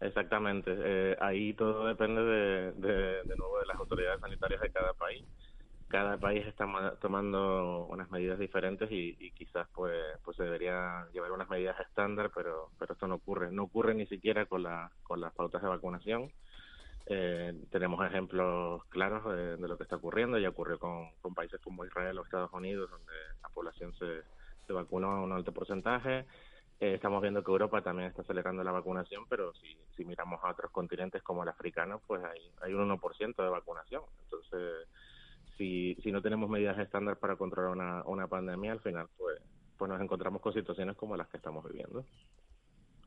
Exactamente. Eh, ahí todo depende de, de, de nuevo de las autoridades sanitarias de cada país. Cada país está tomando unas medidas diferentes y, y quizás pues pues se debería llevar unas medidas estándar, pero pero esto no ocurre. No ocurre ni siquiera con la con las pautas de vacunación. Eh, tenemos ejemplos claros de, de, lo que está ocurriendo. Ya ocurrió con, países como Israel o Estados Unidos, donde la población se, vacunó a un alto porcentaje. Eh, estamos viendo que Europa también está acelerando la vacunación, pero si, si miramos a otros continentes como el africano, pues hay, hay un 1% de vacunación. Entonces, si, si no tenemos medidas estándar para controlar una, pandemia, al final, pues, pues nos encontramos con situaciones como las que estamos viviendo.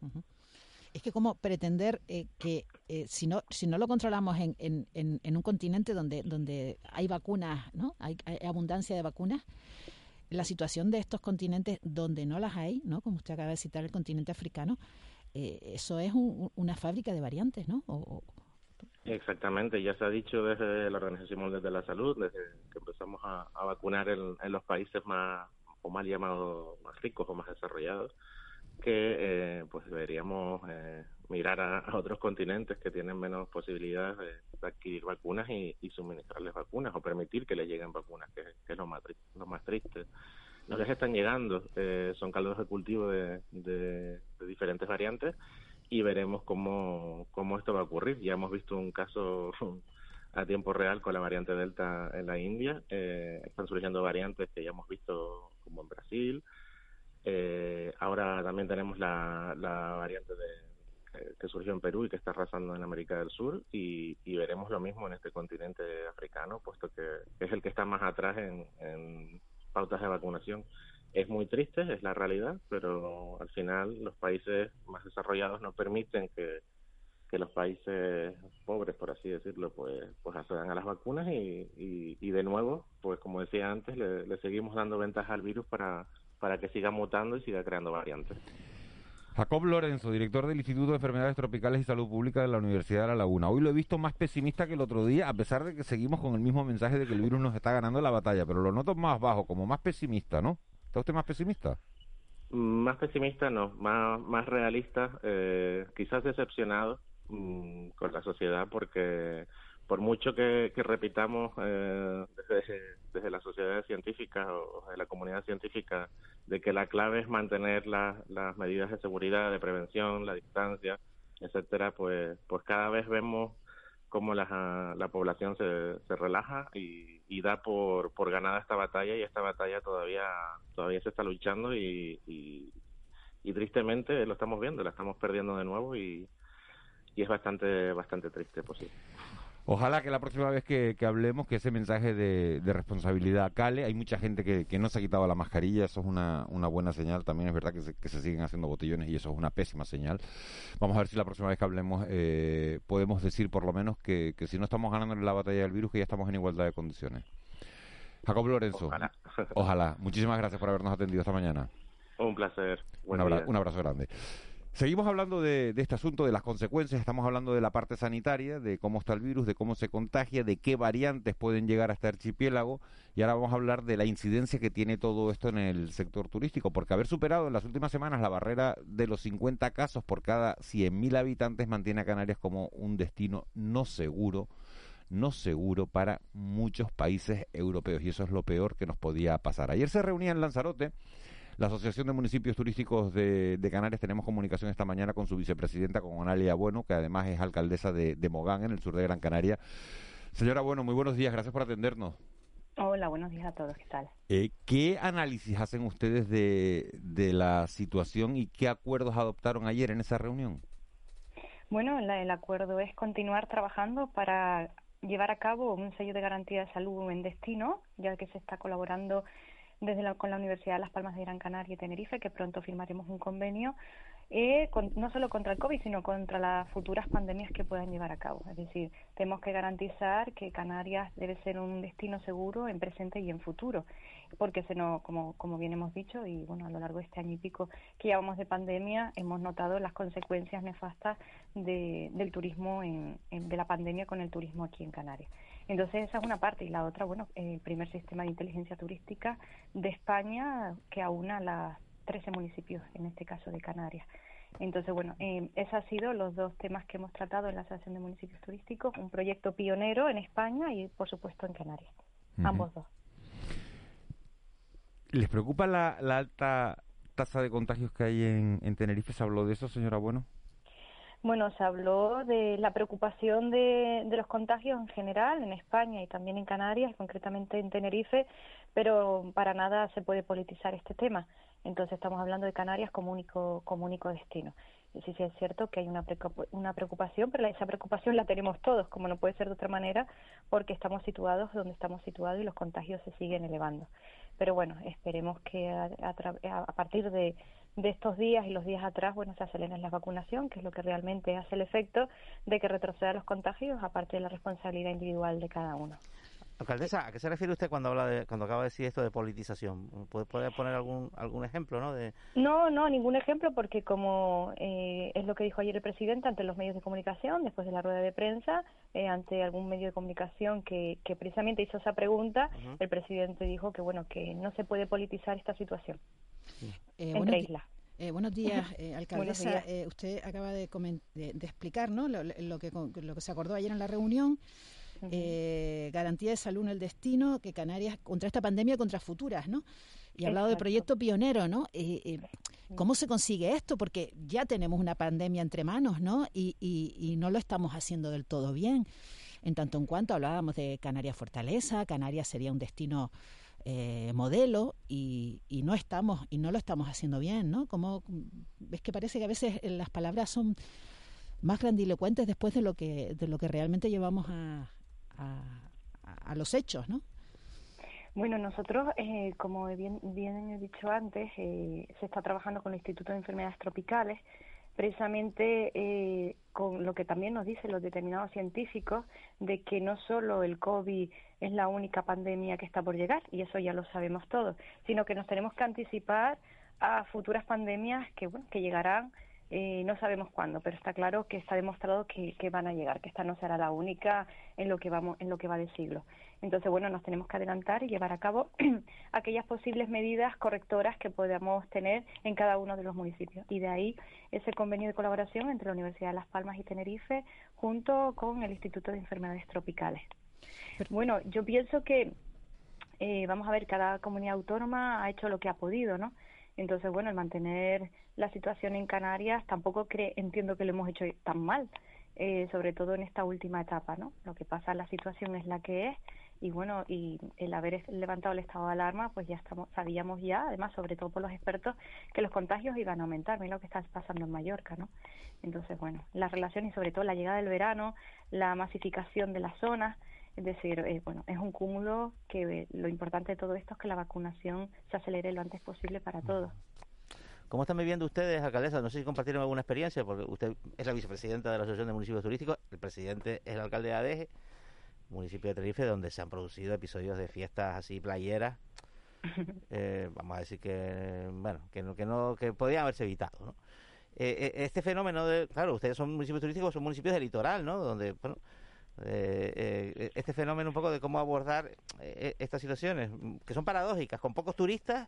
Uh es que como pretender eh, que eh, si no si no lo controlamos en, en, en, en, un continente donde donde hay vacunas no hay, hay, abundancia de vacunas la situación de estos continentes donde no las hay no como usted acaba de citar el continente africano eh, eso es un, una fábrica de variantes no o, Exactamente, ya se ha dicho desde la Organización Mundial de la Salud, desde que empezamos a, vacunar en, los países más o más llamados más ricos o más desarrollados, que eh, pues deberíamos eh, mirar a, otros continentes que tienen menos posibilidades de, adquirir vacunas y, suministrarles vacunas o permitir que les lleguen vacunas, que, es lo más, lo más triste. No les están llegando, eh, son caldos de cultivo de diferentes variantes y veremos cómo, cómo esto va a ocurrir. Ya hemos visto un caso a tiempo real con la variante Delta en la India. Eh, están surgiendo variantes que ya hemos visto como en Brasil. Eh, ahora también tenemos la, la variante de, que surgió en Perú y que está arrasando en América del Sur y, veremos lo mismo en este continente africano, puesto que es el que está más atrás en, en pautas de vacunación. Es muy triste, es la realidad, pero al final los países más desarrollados no permiten que, los países pobres, por así decirlo, pues, pues accedan a las vacunas y, y, de nuevo, pues como decía antes, le, seguimos dando ventaja al virus para, para que siga mutando y siga creando variantes. Jacob Lorenzo, director del Instituto de Enfermedades Tropicales y Salud Pública de la Universidad de La Laguna. Hoy lo he visto más pesimista que el otro día, a pesar de que seguimos con el mismo mensaje de que el virus nos está ganando la batalla, pero lo noto más bajo, como más pesimista, ¿no? ¿Está usted más pesimista? Más pesimista no, más, más realista, eh, quizás decepcionado mm, con la sociedad porque por mucho que, repitamos eh, desde, desde las sociedades científicas o de la comunidad científica de que la clave es mantener las medidas de seguridad, de prevención, la distancia, etcétera, pues, pues cada vez vemos cómo la, la población se, se relaja y, y, da por, por ganada esta batalla y esta batalla todavía todavía se está luchando y, y, y tristemente lo estamos viendo, la estamos perdiendo de nuevo y, y es bastante bastante triste pues sí. Ojalá que la próxima vez que, hablemos, que ese mensaje de, responsabilidad cale. Hay mucha gente que, no se ha quitado la mascarilla, eso es una, buena señal. También es verdad que se, que se, siguen haciendo botellones y eso es una pésima señal. Vamos a ver si la próxima vez que hablemos eh, podemos decir por lo menos que, si no estamos ganando la batalla del virus, que ya estamos en igualdad de condiciones. Jacob Lorenzo, ojalá. Muchísimas gracias por habernos atendido esta mañana. Un placer. un abrazo grande. Seguimos hablando de, este asunto, de las consecuencias, estamos hablando de la parte sanitaria, de cómo está el virus, de cómo se contagia, de qué variantes pueden llegar a este archipiélago. Y ahora vamos a hablar de la incidencia que tiene todo esto en el sector turístico, porque haber superado en las últimas semanas la barrera de los 50 casos por cada 100.000 habitantes mantiene a Canarias como un destino no seguro no seguro para muchos países europeos. Y eso es lo peor que nos podía pasar. Ayer se reunía en Lanzarote la Asociación de Municipios Turísticos de, Canarias. Tenemos comunicación esta mañana con su vicepresidenta, con Analia Bueno, que además es alcaldesa de, Mogán, en el sur de Gran Canaria. Señora Bueno, muy buenos días, gracias por atendernos. Hola, buenos días a todos, ¿qué tal? Eh, ¿Qué análisis hacen ustedes de, de la situación y qué acuerdos adoptaron ayer en esa reunión? Bueno, el acuerdo es continuar trabajando para llevar a cabo un sello de garantía de salud en destino, ya que se está colaborando desde con la Universidad de Las Palmas de Gran Canaria y Tenerife, que pronto firmaremos un convenio, eh, no solo contra el COVID, sino contra las futuras pandemias que puedan llevar a cabo. Es decir, tenemos que garantizar que Canarias debe ser un destino seguro en presente y en futuro, porque se no, como, como bien hemos dicho, y bueno, a lo largo de este año y pico que llevamos de pandemia, hemos notado las consecuencias nefastas de, del turismo, en, de la pandemia con el turismo aquí en Canarias. Entonces esa es una parte y la otra, bueno, el primer sistema de inteligencia turística de España que aúna las 13 municipios, en este caso de Canarias. Entonces, bueno, eh, esos han sido los dos temas que hemos tratado en la Asociación de Municipios Turísticos, un proyecto pionero en España y, por supuesto, en Canarias. Ambos dos. ¿Les preocupa la, alta tasa de contagios que hay en, en Tenerife? ¿Se habló de eso, señora Bueno? Bueno, se habló de la preocupación de, los contagios en general en España y también en Canarias, concretamente en Tenerife, pero para nada se puede politizar este tema. Entonces estamos hablando de Canarias como único, como único destino. Y sí, sí es cierto que hay una, una preocupación, pero esa preocupación la tenemos todos, como no puede ser de otra manera, porque estamos situados donde estamos situados y los contagios se siguen elevando. Pero bueno, esperemos que a partir de de estos días y los días atrás, bueno, se acelera la vacunación, que es lo que realmente hace el efecto de que retroceda los contagios, aparte de la responsabilidad individual de cada uno. Alcaldesa, ¿a qué se refiere usted cuando habla de, cuando acaba de decir esto de politización? ¿Puede, poner algún algún ejemplo, no? De... No, no, ningún ejemplo, porque como eh, es lo que dijo ayer el presidente ante los medios de comunicación, después de la rueda de prensa, eh, ante algún medio de comunicación que, que precisamente hizo esa pregunta, el presidente dijo que bueno que no se puede politizar esta situación Eh, entre buenos, di- islas. eh, buenos días, eh, alcaldesa. días. Eh, usted acaba de, comen- de- de explicar ¿no? lo, lo que, con- lo que se acordó ayer en la reunión. Eh, garantía de salud en el destino, que Canarias, contra esta pandemia, contra futuras, ¿no? Y ha hablado de proyecto pionero, ¿no? Eh, eh, ¿Cómo se consigue esto? Porque ya tenemos una pandemia entre manos, ¿no? Y, y- y no lo estamos haciendo del todo bien. En tanto en cuanto hablábamos de Canarias Fortaleza, Canarias sería un destino eh, modelo y, y no estamos y no lo estamos haciendo bien, ¿no? Como ves que parece que a veces las palabras son más grandilocuentes después de lo que de lo que realmente llevamos a, a, a los hechos, ¿no? Bueno, nosotros, eh, como bien, bien he dicho antes, eh, se está trabajando con el Instituto de Enfermedades Tropicales, precisamente eh, con lo que también nos dicen los determinados científicos, de que no solo el COVID es la única pandemia que está por llegar, y eso ya lo sabemos todos, sino que nos tenemos que anticipar a futuras pandemias que, bueno, que llegarán eh, no sabemos cuándo, pero está claro que está demostrado que, que van a llegar, que esta no será la única en lo que vamos, en lo que va de siglo. Entonces, bueno, nos tenemos que adelantar y llevar a cabo aquellas posibles medidas correctoras que podamos tener en cada uno de los municipios. Y de ahí ese convenio de colaboración entre la Universidad de Las Palmas y Tenerife junto con el Instituto de Enfermedades Tropicales. Bueno, yo pienso que eh, vamos a ver, cada comunidad autónoma ha hecho lo que ha podido, ¿no? Entonces, bueno, el mantener la situación en Canarias tampoco cre- entiendo que lo hemos hecho tan mal, eh, sobre todo en esta última etapa, ¿no? Lo que pasa, la situación es la que es y bueno, y el haber levantado el estado de alarma, pues ya estamos, sabíamos ya, además, sobre todo por los expertos, que los contagios iban a aumentar. Mira lo que está pasando en Mallorca, ¿no? Entonces, bueno, la relación y sobre todo la llegada del verano, la masificación de las zonas, es decir, eh, bueno, es un cúmulo que eh, lo importante de todo esto es que la vacunación se acelere lo antes posible para todos. ¿Cómo están viviendo ustedes, alcaldesa? No sé si compartieron alguna experiencia, porque usted es la vicepresidenta de la Asociación de Municipios Turísticos, el presidente es el alcalde de Adeje, municipio de Tenerife, donde se han producido episodios de fiestas así playeras. eh, vamos a decir que, bueno, que no, que no, que podían haberse evitado, ¿no? Eh, eh, este fenómeno de, claro, ustedes son municipios turísticos, son municipios del litoral, ¿no? Donde, bueno, eh, eh, este fenómeno un poco de cómo abordar estas situaciones, que son paradójicas, con pocos turistas,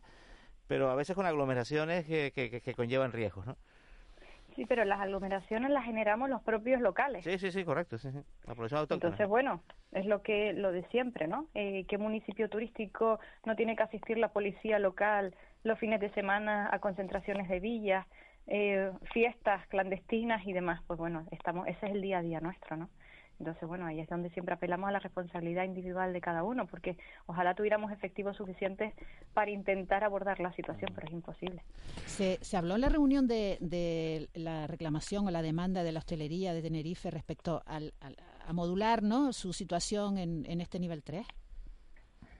pero a veces con aglomeraciones que, que, que- conllevan riesgos, ¿no? Sí, pero las aglomeraciones las generamos los propios locales. Sí, sí, sí, correcto, sí, sí. La población autóctona. Entonces, bueno, es lo que lo de siempre, ¿no? Eh, ¿Qué municipio turístico no tiene que asistir la policía local los fines de semana a concentraciones de villas, eh, fiestas clandestinas y demás? Pues bueno, estamos, ese es el día a día nuestro, ¿no? Entonces, bueno, ahí es donde siempre apelamos a la responsabilidad individual de cada uno, porque ojalá tuviéramos efectivos suficientes para intentar abordar la situación, pero es imposible. Se, se habló en la reunión de, de la reclamación o la demanda de la hostelería de Tenerife respecto al, al- a modular ¿no? su situación en, en este nivel 3.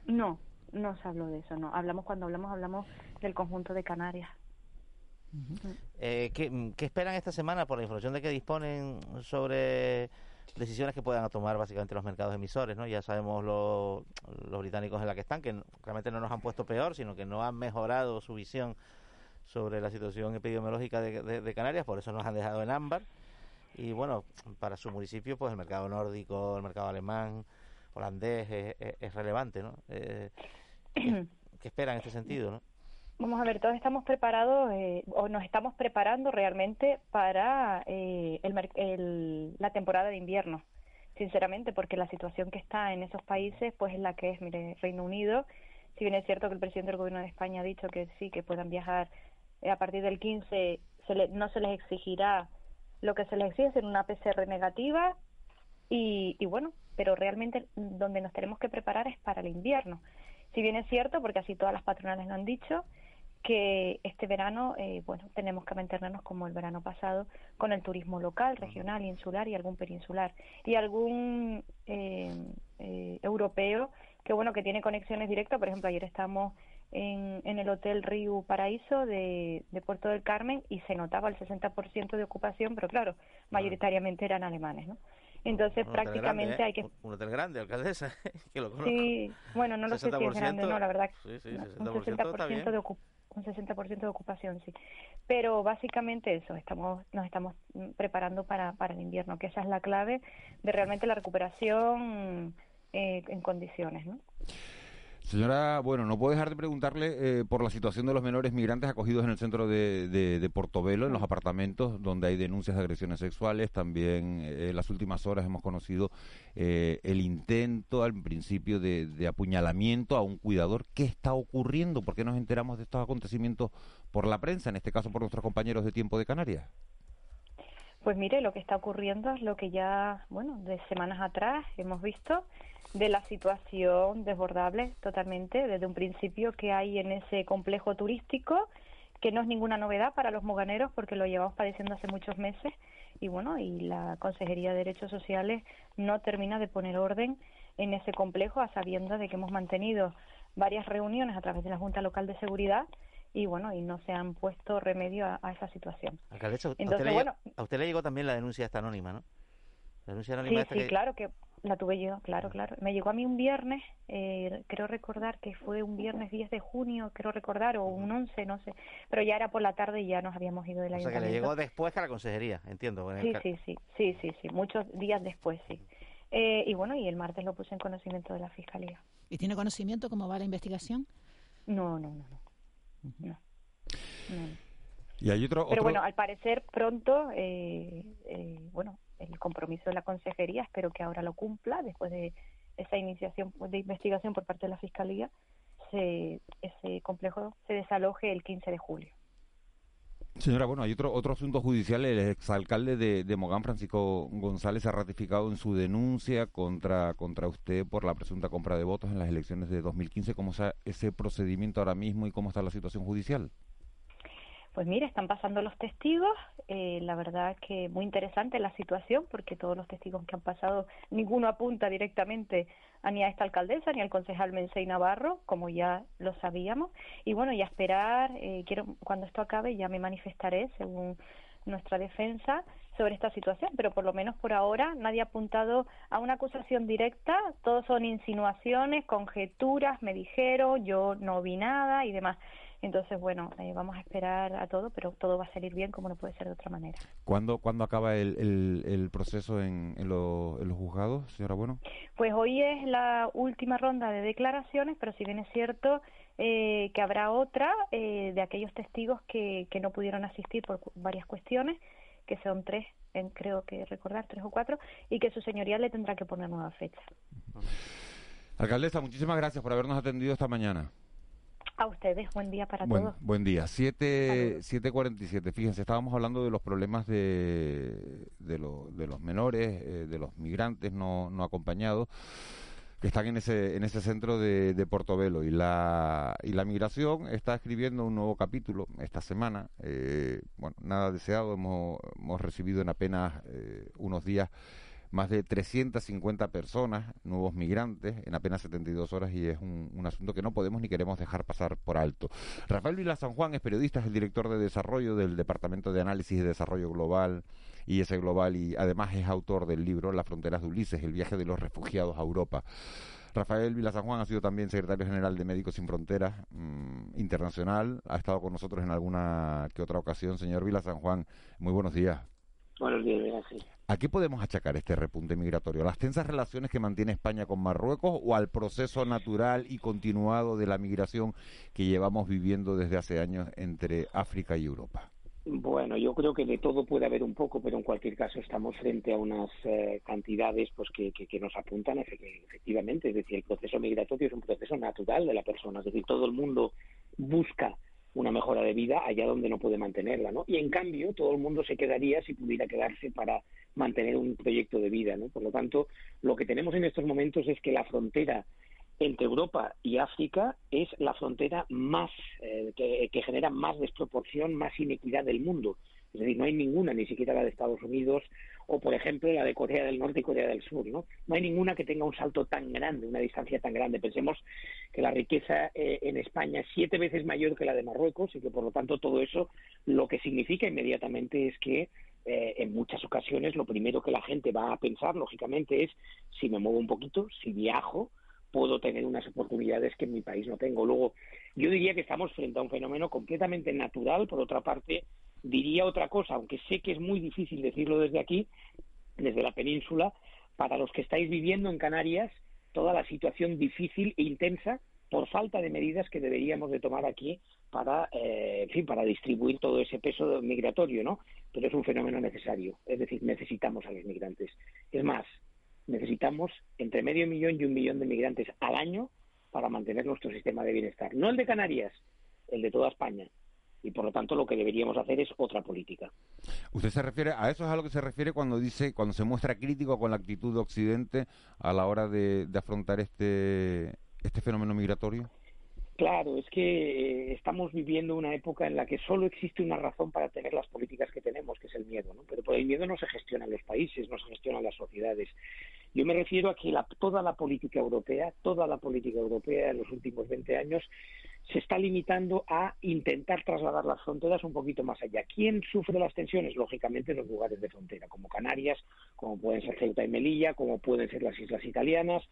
No, no se habló de eso, no. Hablamos cuando hablamos, hablamos del conjunto de Canarias. Eh, ¿qué, qué esperan esta semana por la información de que disponen sobre decisiones que puedan tomar básicamente los mercados emisores? ¿no? Ya sabemos lo- los británicos en la que están, que realmente no nos han puesto peor, sino que no han mejorado su visión sobre la situación epidemiológica de, de- Canarias, por eso nos han dejado en ámbar. Y bueno, para su municipio, pues el mercado nórdico, el mercado alemán, holandés es, es- es relevante, ¿no? Eh, ¿qué, qué esperan en este sentido, no? Vamos a ver, todos estamos preparados eh, o nos estamos preparando realmente para eh, el la temporada de invierno, sinceramente, porque la situación que está en esos países pues es la que es. Mire, Reino Unido, si bien es cierto que el presidente del gobierno de España ha dicho que sí, que puedan viajar eh, a partir del 15, se le- no se les exigirá lo que se les exige, es una PCR negativa y, y bueno, pero realmente donde nos tenemos que preparar es para el invierno. Si bien es cierto, porque así todas las patronales lo han dicho, que este verano, eh, bueno, tenemos que mantenernos como el verano pasado con el turismo local, regional, insular y algún peninsular. Y algún eh, eh, europeo que, bueno, que tiene conexiones directas. Por ejemplo, ayer estamos en, en el Hotel Río Paraíso de, de Puerto del Carmen y se notaba el 60% de ocupación, pero claro, mayoritariamente eran alemanes, ¿no? Entonces, Un prácticamente grande, ¿eh? hay que... Un, un hotel grande, alcaldesa, que lo conozco. Sí, bueno, no lo sé si es grande no, la verdad. Sí, sí, no, 60% un 60% está bien. de, ocu- un 60% de ocupación, sí. Pero básicamente eso, estamos, nos estamos preparando para, para el invierno, que esa es la clave de realmente la recuperación eh, en condiciones, ¿no? Señora, bueno, no puedo dejar de preguntarle eh, por la situación de los menores migrantes acogidos en el centro de, de, Portobelo, en los apartamentos donde hay denuncias de agresiones sexuales. También eh, en las últimas horas hemos conocido eh, el intento al principio de, de, apuñalamiento a un cuidador. ¿Qué está ocurriendo? ¿Por qué nos enteramos de estos acontecimientos por la prensa, en este caso por nuestros compañeros de Tiempo de Canarias? Pues mire, lo que está ocurriendo es lo que ya, bueno, de semanas atrás hemos visto de la situación desbordable totalmente desde un principio que hay en ese complejo turístico que no es ninguna novedad para los moganeros porque lo llevamos padeciendo hace muchos meses y bueno y la Consejería de Derechos Sociales no termina de poner orden en ese complejo a sabiendas de que hemos mantenido varias reuniones a través de la Junta Local de Seguridad y bueno y no se han puesto remedio a, esa situación. Entonces, a, usted bueno, a usted le llegó también la denuncia esta anónima, ¿no? La denuncia anónima sí, sí, claro que la tuve yo, claro, claro. Me llegó a mí un viernes, eh, creo recordar que fue un viernes 10 de junio, creo recordar, o un 11, no sé. Pero ya era por la tarde y ya nos habíamos ido de la O sea, que le llegó después que a la consejería, entiendo. Sí, sí, sí, sí, sí, sí, muchos días después, sí. Eh, y bueno, y el martes lo puse en conocimiento de la Fiscalía. ¿Y tiene conocimiento cómo va la investigación? No, no, no, no. Y hay otro, Pero bueno, al parecer pronto, eh, bueno, el compromiso de la consejería, espero que ahora lo cumpla después de esa iniciación de investigación por parte de la Fiscalía, se, ese complejo se desaloje el 15 de julio. Señora, bueno, hay otro otro asunto judicial. El exalcalde de, de Mogán, Francisco González, ha ratificado en su denuncia contra, contra usted por la presunta compra de votos en las elecciones de 2015. ¿Cómo está ese procedimiento ahora mismo y cómo está la situación judicial? Pues mire, están pasando los testigos. Eh, la verdad que muy interesante la situación porque todos los testigos que han pasado, ninguno apunta directamente a ni a esta alcaldesa ni al concejal Mensei Navarro, como ya lo sabíamos. Y bueno, y a esperar, eh, quiero cuando esto acabe ya me manifestaré según nuestra defensa sobre esta situación, pero por lo menos por ahora nadie ha apuntado a una acusación directa, todos son insinuaciones, conjeturas, me dijeron, yo no vi nada y demás. Entonces, bueno, eh, vamos a esperar a todo, pero todo va a salir bien como no puede ser de otra manera. ¿Cuándo, ¿cuándo acaba el, el, proceso en, en, los juzgados, señora Bueno? Pues hoy es la última ronda de declaraciones, pero si bien es cierto eh, que habrá otra eh, de aquellos testigos que, que no pudieron asistir por varias cuestiones, que son tres, en, creo que recordar, tres o cuatro, y que su señoría le tendrá que poner nueva fecha. Alcaldesa, muchísimas gracias por habernos atendido esta mañana. A ustedes, buen día para buen, todos. Buen día, 7.47. Fíjense, estábamos hablando de los problemas de, de, de los menores, eh, de los migrantes no, no acompañados que están en ese, en ese centro de, de, Portobelo. Y la, y la migración está escribiendo un nuevo capítulo esta semana. Eh, bueno, nada deseado, hemos, hemos recibido en apenas eh, unos días más de 350 personas, nuevos migrantes, en apenas 72 horas y es un, asunto que no podemos ni queremos dejar pasar por alto. Rafael Vila San Juan es periodista, es el director de desarrollo del Departamento de Análisis y Desarrollo Global y ese global y además es autor del libro Las fronteras de Ulises, el viaje de los refugiados a Europa. Rafael Vila San Juan ha sido también secretario general de Médicos Sin Fronteras mm, Internacional, ha estado con nosotros en alguna que otra ocasión. Señor Vila San Juan, muy buenos días. Buenos días, gracias. ¿A qué podemos achacar este repunte migratorio? ¿A las tensas relaciones que mantiene España con Marruecos o al proceso natural y continuado de la migración que llevamos viviendo desde hace años entre África y Europa? Bueno, yo creo que de todo puede haber un poco, pero en cualquier caso estamos frente a unas eh, cantidades pues que, que, nos apuntan efectivamente. Es decir, el proceso migratorio es un proceso natural de la persona. Es decir, todo el mundo busca una mejora de vida allá donde no puede mantenerla, ¿no? Y en cambio, todo el mundo se quedaría si pudiera quedarse para mantener un proyecto de vida, ¿no? Por lo tanto, lo que tenemos en estos momentos es que la frontera entre Europa y África es la frontera más eh, que, que, genera más desproporción, más inequidad del mundo. Es decir, no hay ninguna, ni siquiera la de Estados Unidos o, por ejemplo, la de Corea del Norte y Corea del Sur. No, no hay ninguna que tenga un salto tan grande, una distancia tan grande. Pensemos que la riqueza eh, en España es siete veces mayor que la de Marruecos y que, por lo tanto, todo eso lo que significa inmediatamente es que eh, en muchas ocasiones lo primero que la gente va a pensar, lógicamente, es si me muevo un poquito, si viajo, puedo tener unas oportunidades que en mi país no tengo. Luego, yo diría que estamos frente a un fenómeno completamente natural. Por otra parte, diría otra cosa, aunque sé que es muy difícil decirlo desde aquí, desde la península, para los que estáis viviendo en Canarias, toda la situación difícil e intensa por falta de medidas que deberíamos de tomar aquí para, eh, en fin, para distribuir todo ese peso migratorio, ¿no? Pero es un fenómeno necesario, es decir, necesitamos a los migrantes. Es más, necesitamos entre medio millón y un millón de migrantes al año para mantener nuestro sistema de bienestar. No el de Canarias, el de toda España. Y por lo tanto lo que deberíamos hacer es otra política. ¿Usted se refiere a eso es a lo que se refiere cuando dice cuando se muestra crítico con la actitud de Occidente a la hora de, de afrontar este este fenómeno migratorio? Claro, es que eh, estamos viviendo una época en la que solo existe una razón para tener las políticas que tenemos, que es el miedo, ¿no? Pero por el miedo no se gestionan los países, no se gestionan las sociedades. Yo me refiero a que la, toda la política europea, toda la política europea en los últimos 20 años se está limitando a intentar trasladar las fronteras un poquito más allá. ¿Quién sufre las tensiones? Lógicamente los lugares de frontera, como Canarias, como pueden ser Ceuta y Melilla, como pueden ser las islas italianas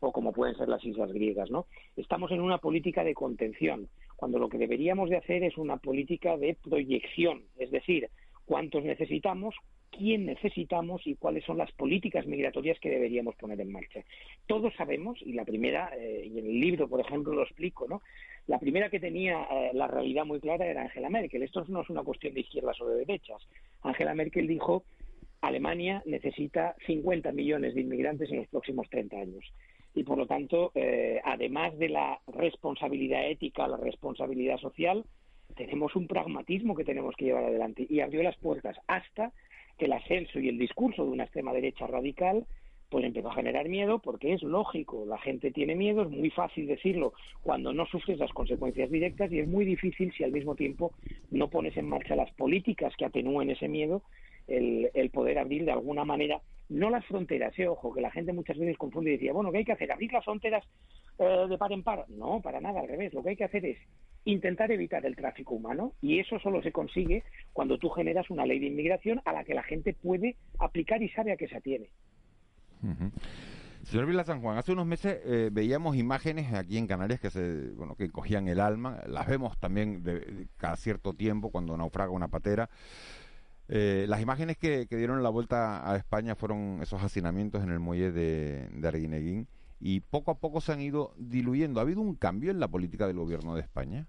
o como pueden ser las islas griegas, ¿no? Estamos en una política de contención, cuando lo que deberíamos de hacer es una política de proyección, es decir, cuántos necesitamos, quién necesitamos y cuáles son las políticas migratorias que deberíamos poner en marcha. Todos sabemos, y la primera, eh, y en el libro, por ejemplo, lo explico, ¿no? La primera que tenía eh, la realidad muy clara era Angela Merkel. Esto no es una cuestión de izquierdas o de derechas. Angela Merkel dijo Alemania necesita 50 millones de inmigrantes en los próximos 30 años. Y por lo tanto, eh, además de la responsabilidad ética, la responsabilidad social, tenemos un pragmatismo que tenemos que llevar adelante. Y abrió las puertas hasta que el ascenso y el discurso de una extrema derecha radical pues empezó a generar miedo porque es lógico, la gente tiene miedo, es muy fácil decirlo cuando no sufres las consecuencias directas y es muy difícil si al mismo tiempo no pones en marcha las políticas que atenúen ese miedo, el, el poder abrir de alguna manera, no las fronteras, eh, ojo, que la gente muchas veces confunde y decía, bueno, ¿qué hay que hacer? ¿Abrir las fronteras eh, de par en par? No, para nada, al revés, lo que hay que hacer es intentar evitar el tráfico humano y eso solo se consigue cuando tú generas una ley de inmigración a la que la gente puede aplicar y sabe a qué se atiene. Señor Vila San Juan, hace unos meses eh, veíamos imágenes aquí en Canarias que se, bueno, que cogían el alma. Las vemos también de, cada cierto tiempo cuando naufraga una patera. Eh, las imágenes que, dieron la vuelta a España fueron esos hacinamientos en el muelle de, de Arguineguín y poco a poco se han ido diluyendo. ¿Ha habido un cambio en la política del gobierno de España?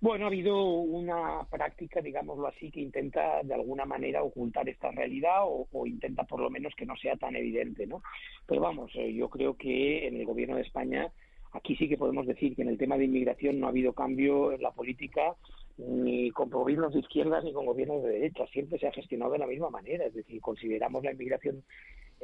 Bueno, ha habido una práctica, digámoslo así, que intenta de alguna manera ocultar esta realidad o, intenta por lo menos que no sea tan evidente, ¿no? Pero vamos, eh, yo creo que en el gobierno de España aquí sí que podemos decir que en el tema de inmigración no ha habido cambio en la política ni con gobiernos de izquierdas ni con gobiernos de derecha. Siempre se ha gestionado de la misma manera. Es decir, consideramos la inmigración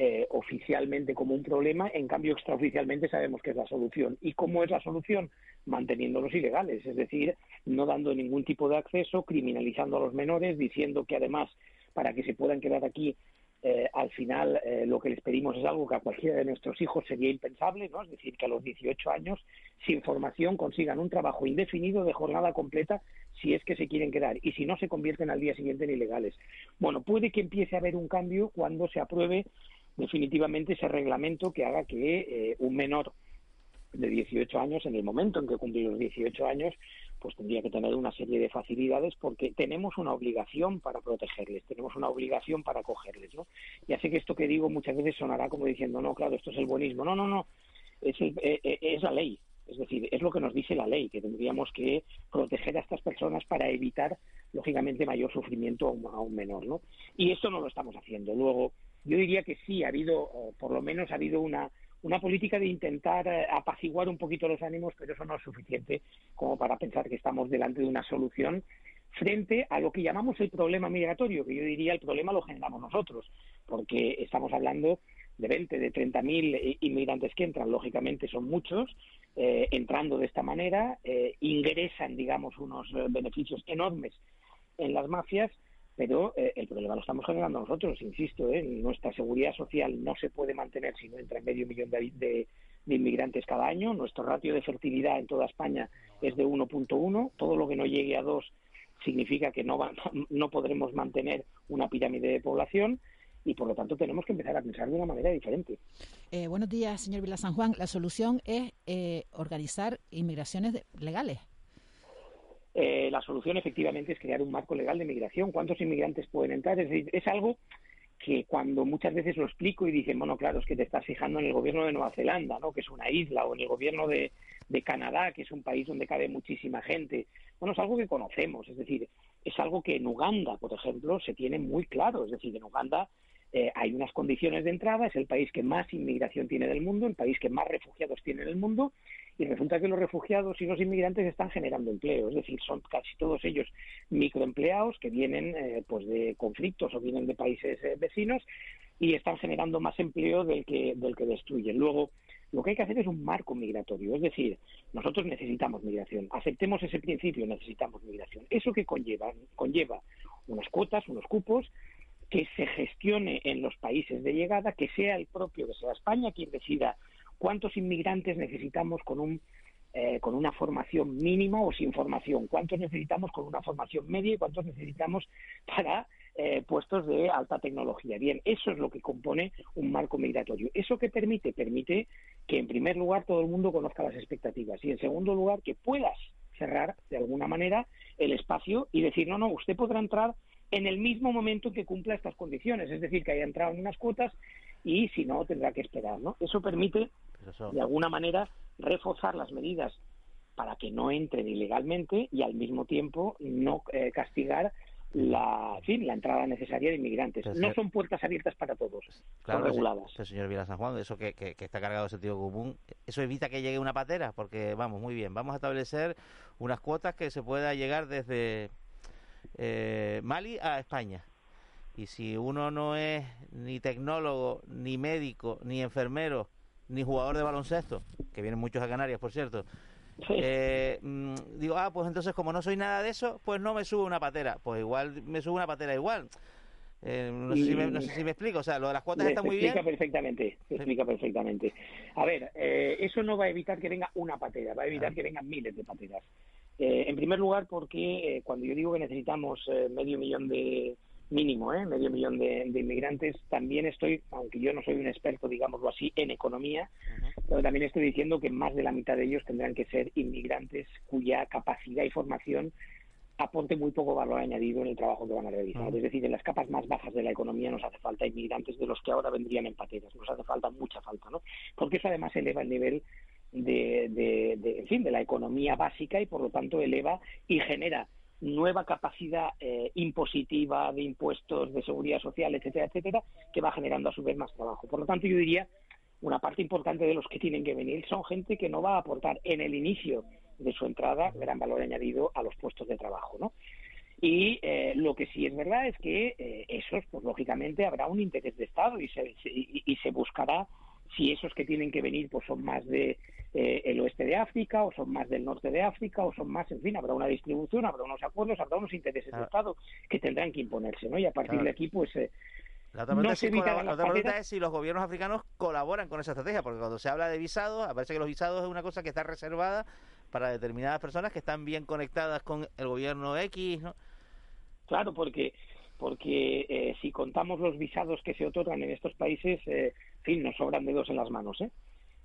eh, oficialmente como un problema, en cambio extraoficialmente sabemos que es la solución. ¿Y cómo es la solución? Manteniéndolos ilegales, es decir, no dando ningún tipo de acceso, criminalizando a los menores, diciendo que además para que se puedan quedar aquí eh, al final eh, lo que les pedimos es algo que a cualquiera de nuestros hijos sería impensable, ¿no? Es decir, que a los 18 años, sin formación, consigan un trabajo indefinido de jornada completa si es que se quieren quedar y si no se convierten al día siguiente en ilegales. Bueno, puede que empiece a haber un cambio cuando se apruebe definitivamente ese reglamento que haga que eh, un menor de 18 años, en el momento en que cumple los 18 años, pues tendría que tener una serie de facilidades porque tenemos una obligación para protegerles, tenemos una obligación para acogerles, ¿no? Ya sé que esto que digo muchas veces sonará como diciendo, no, claro, esto es el buenismo. No, no, no, es, eh, eh, es la ley. Es decir, es lo que nos dice la ley, que tendríamos que proteger a estas personas para evitar, lógicamente, mayor sufrimiento a a un menor, ¿no? Y esto no lo estamos haciendo. Luego, yo diría que sí, ha habido, por lo menos ha habido una, una política de intentar eh, apaciguar un poquito los ánimos, pero eso no es suficiente como para pensar que estamos delante de una solución frente a lo que llamamos el problema migratorio, que yo diría el problema lo generamos nosotros, porque estamos hablando de 20, de 30 mil inmigrantes que entran, lógicamente son muchos, eh, entrando de esta manera, eh, ingresan, digamos, unos beneficios enormes en las mafias, pero eh, el problema lo estamos generando nosotros, insisto, ¿eh? nuestra seguridad social no se puede mantener si no entra en medio millón de, inmigrantes cada año, nuestro ratio de fertilidad en toda España es de 1.1, todo lo que no llegue a 2 significa que no, no podremos mantener una pirámide de población y por lo tanto tenemos que empezar a pensar de una manera diferente. Eh, buenos días, señor Vila San Juan. La solución es eh, organizar inmigraciones legales. Eh, la solución efectivamente es crear un marco legal de migración. ¿Cuántos inmigrantes pueden entrar? Es decir, es algo que cuando muchas veces lo explico y dicen, bueno, claro, es que te estás fijando en el gobierno de Nueva Zelanda, ¿no? que es una isla, o en el gobierno de, Canadá, que es un país donde cabe muchísima gente. Bueno, es algo que conocemos, es decir, es algo que en Uganda, por ejemplo, se tiene muy claro. Es decir, en Uganda eh, hay unas condiciones de entrada, es el país que más inmigración tiene del mundo, el país que más refugiados tiene en el mundo, y resulta que los refugiados y los inmigrantes están generando empleo, es decir, son casi todos ellos microempleados que vienen eh, pues de conflictos o vienen de países eh, vecinos y están generando más empleo del que, del que destruyen. Luego, lo que hay que hacer es un marco migratorio, es decir, nosotros necesitamos migración, aceptemos ese principio, necesitamos migración. Eso que conlleva, conlleva unas cuotas, unos cupos, que se gestione en los países de llegada, que sea el propio, que sea España quien decida cuántos inmigrantes necesitamos con un eh, con una formación mínima o sin formación, cuántos necesitamos con una formación media y cuántos necesitamos para eh, puestos de alta tecnología. Bien, eso es lo que compone un marco migratorio. ¿Eso que permite? Permite que, en primer lugar, todo el mundo conozca las expectativas y, en segundo lugar, que puedas cerrar de alguna manera el espacio y decir, no, no, usted podrá entrar en el mismo momento que cumpla estas condiciones, es decir, que haya entrado en unas cuotas y si no tendrá que esperar, ¿no? Eso permite de alguna manera reforzar las medidas para que no entren ilegalmente y al mismo tiempo no eh, castigar la, fin, la entrada necesaria de inmigrantes. no son puertas abiertas para todos, son reguladas. señor Vila San Juan, eso que, que, está cargado de sentido común, eso evita que llegue una patera, porque vamos, muy bien, vamos a establecer unas cuotas que se pueda llegar desde eh, Mali a España. Y si uno no es ni tecnólogo, ni médico, ni enfermero, ni jugador de baloncesto, que vienen muchos a Canarias, por cierto, eh, mm, digo, ah, pues entonces como no soy nada de eso, pues no me subo una patera. Pues igual me subo una patera igual. Eh, no, sé si me, no, sé si me, explico, o sea, lo de las cuotas está muy bien. Perfectamente, se explica perfectamente. A ver, eh, eso no va a evitar que venga una patera, va a evitar que vengan miles de pateras. Eh, en primer lugar, porque eh, cuando yo digo que necesitamos eh, medio millón de mínimo, medio millón de, inmigrantes, también estoy, aunque yo no soy un experto, digámoslo así, en economía, pero también estoy diciendo que más de la mitad de ellos tendrán que ser inmigrantes cuya capacidad y formación aporte muy poco valor añadido en el trabajo que van a realizar. Es decir, en las capas más bajas de la economía nos hace falta inmigrantes de los que ahora vendrían en pateras, nos hace falta mucha falta, ¿no? Porque eso además eleva el nivel de, de, en fin, de la economía básica y por lo tanto eleva y genera nueva capacidad eh, impositiva de impuestos, de seguridad social, etcétera, etcétera, que va generando a su vez más trabajo. Por lo tanto, yo diría una parte importante de los que tienen que venir son gente que no va a aportar en el inicio de su entrada gran valor añadido a los puestos de trabajo, ¿no? Y eh, lo que sí es verdad es que eh, esos, pues lógicamente, habrá un interés de Estado y se, y se buscará si esos que tienen que venir pues son más de eh, el oeste de África o son más del norte de África o son más, en fin, habrá una distribución, habrá unos acuerdos, habrá unos intereses de Estado que tendrán que imponerse, ¿no? Y a partir de aquí, pues... Eh, la otra, pregunta, es si los gobiernos africanos colaboran con esa estrategia, porque cuando se habla de visados, parece que los visados es una cosa que está reservada para determinadas personas que están bien conectadas con el gobierno X, ¿no? Claro, porque porque eh, si contamos los visados que se otorgan en estos países, eh, en fin, nos sobran dedos en las manos, ¿eh?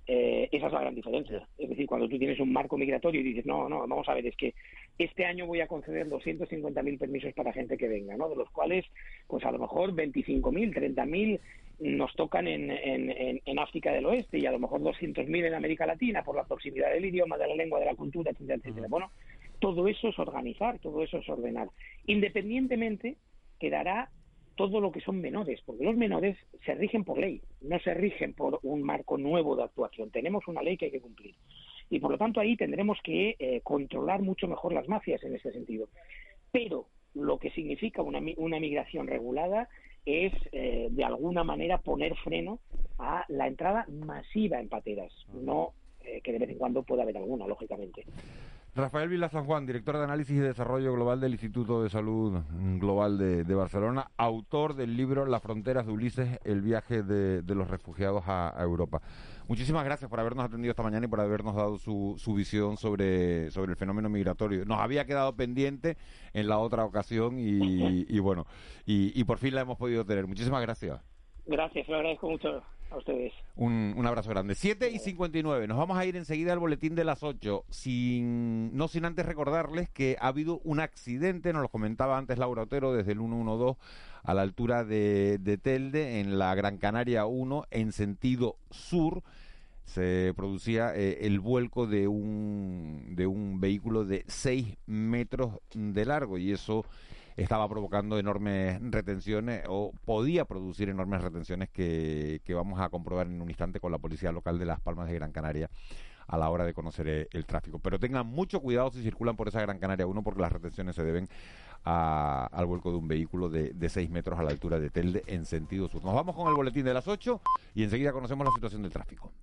¿Eh? esa es la gran diferencia. Es decir, cuando tú tienes un marco migratorio y dices, no, no, vamos a ver, es que este año voy a conceder 250.000 permisos para gente que venga, ¿no? De los cuales, pues a lo mejor 25.000, 30.000 nos tocan en, en, en, África del Oeste y a lo mejor 200.000 en América Latina por la proximidad del idioma, de la lengua, de la cultura, etcétera, etcétera. Bueno, todo eso es organizar, todo eso es ordenar. Independientemente quedará todo lo que son menores, porque los menores se rigen por ley, no se rigen por un marco nuevo de actuación. Tenemos una ley que hay que cumplir. Y por lo tanto ahí tendremos que eh, controlar mucho mejor las mafias en ese sentido. Pero lo que significa una, una migración regulada es, eh, de alguna manera, poner freno a la entrada masiva en pateras, no eh, que de vez en cuando pueda haber alguna, lógicamente. Rafael Vila San Juan, director de Análisis y Desarrollo Global del Instituto de Salud Global de, Barcelona, autor del libro Las fronteras de Ulises, el viaje de, los refugiados a, Europa. Muchísimas gracias por habernos atendido esta mañana y por habernos dado su, visión sobre, el fenómeno migratorio. Nos había quedado pendiente en la otra ocasión y, bueno, y por fin la hemos podido tener. Muchísimas gracias. Gracias, lo agradezco mucho a ustedes. Un, un, abrazo grande. 7 y 59. Nos vamos a ir enseguida al boletín de las 8. Sin, no sin antes recordarles que ha habido un accidente, nos lo comentaba antes Laura Otero, desde el 112 a la altura de, de Telde, en la Gran Canaria 1, en sentido sur se producía eh, el vuelco de un, de un vehículo de 6 metros de largo y eso estaba provocando enormes retenciones o podía producir enormes retenciones que, vamos a comprobar en un instante con la policía local de Las Palmas de Gran Canaria a la hora de conocer eh, el, tráfico. Pero tengan mucho cuidado si circulan por esa Gran Canaria 1 porque las retenciones se deben al vuelco de un vehículo de, de 6 metros a la altura de Telde en sentido sur. Nos vamos con el boletín de las 8 y enseguida conocemos la situación del tráfico.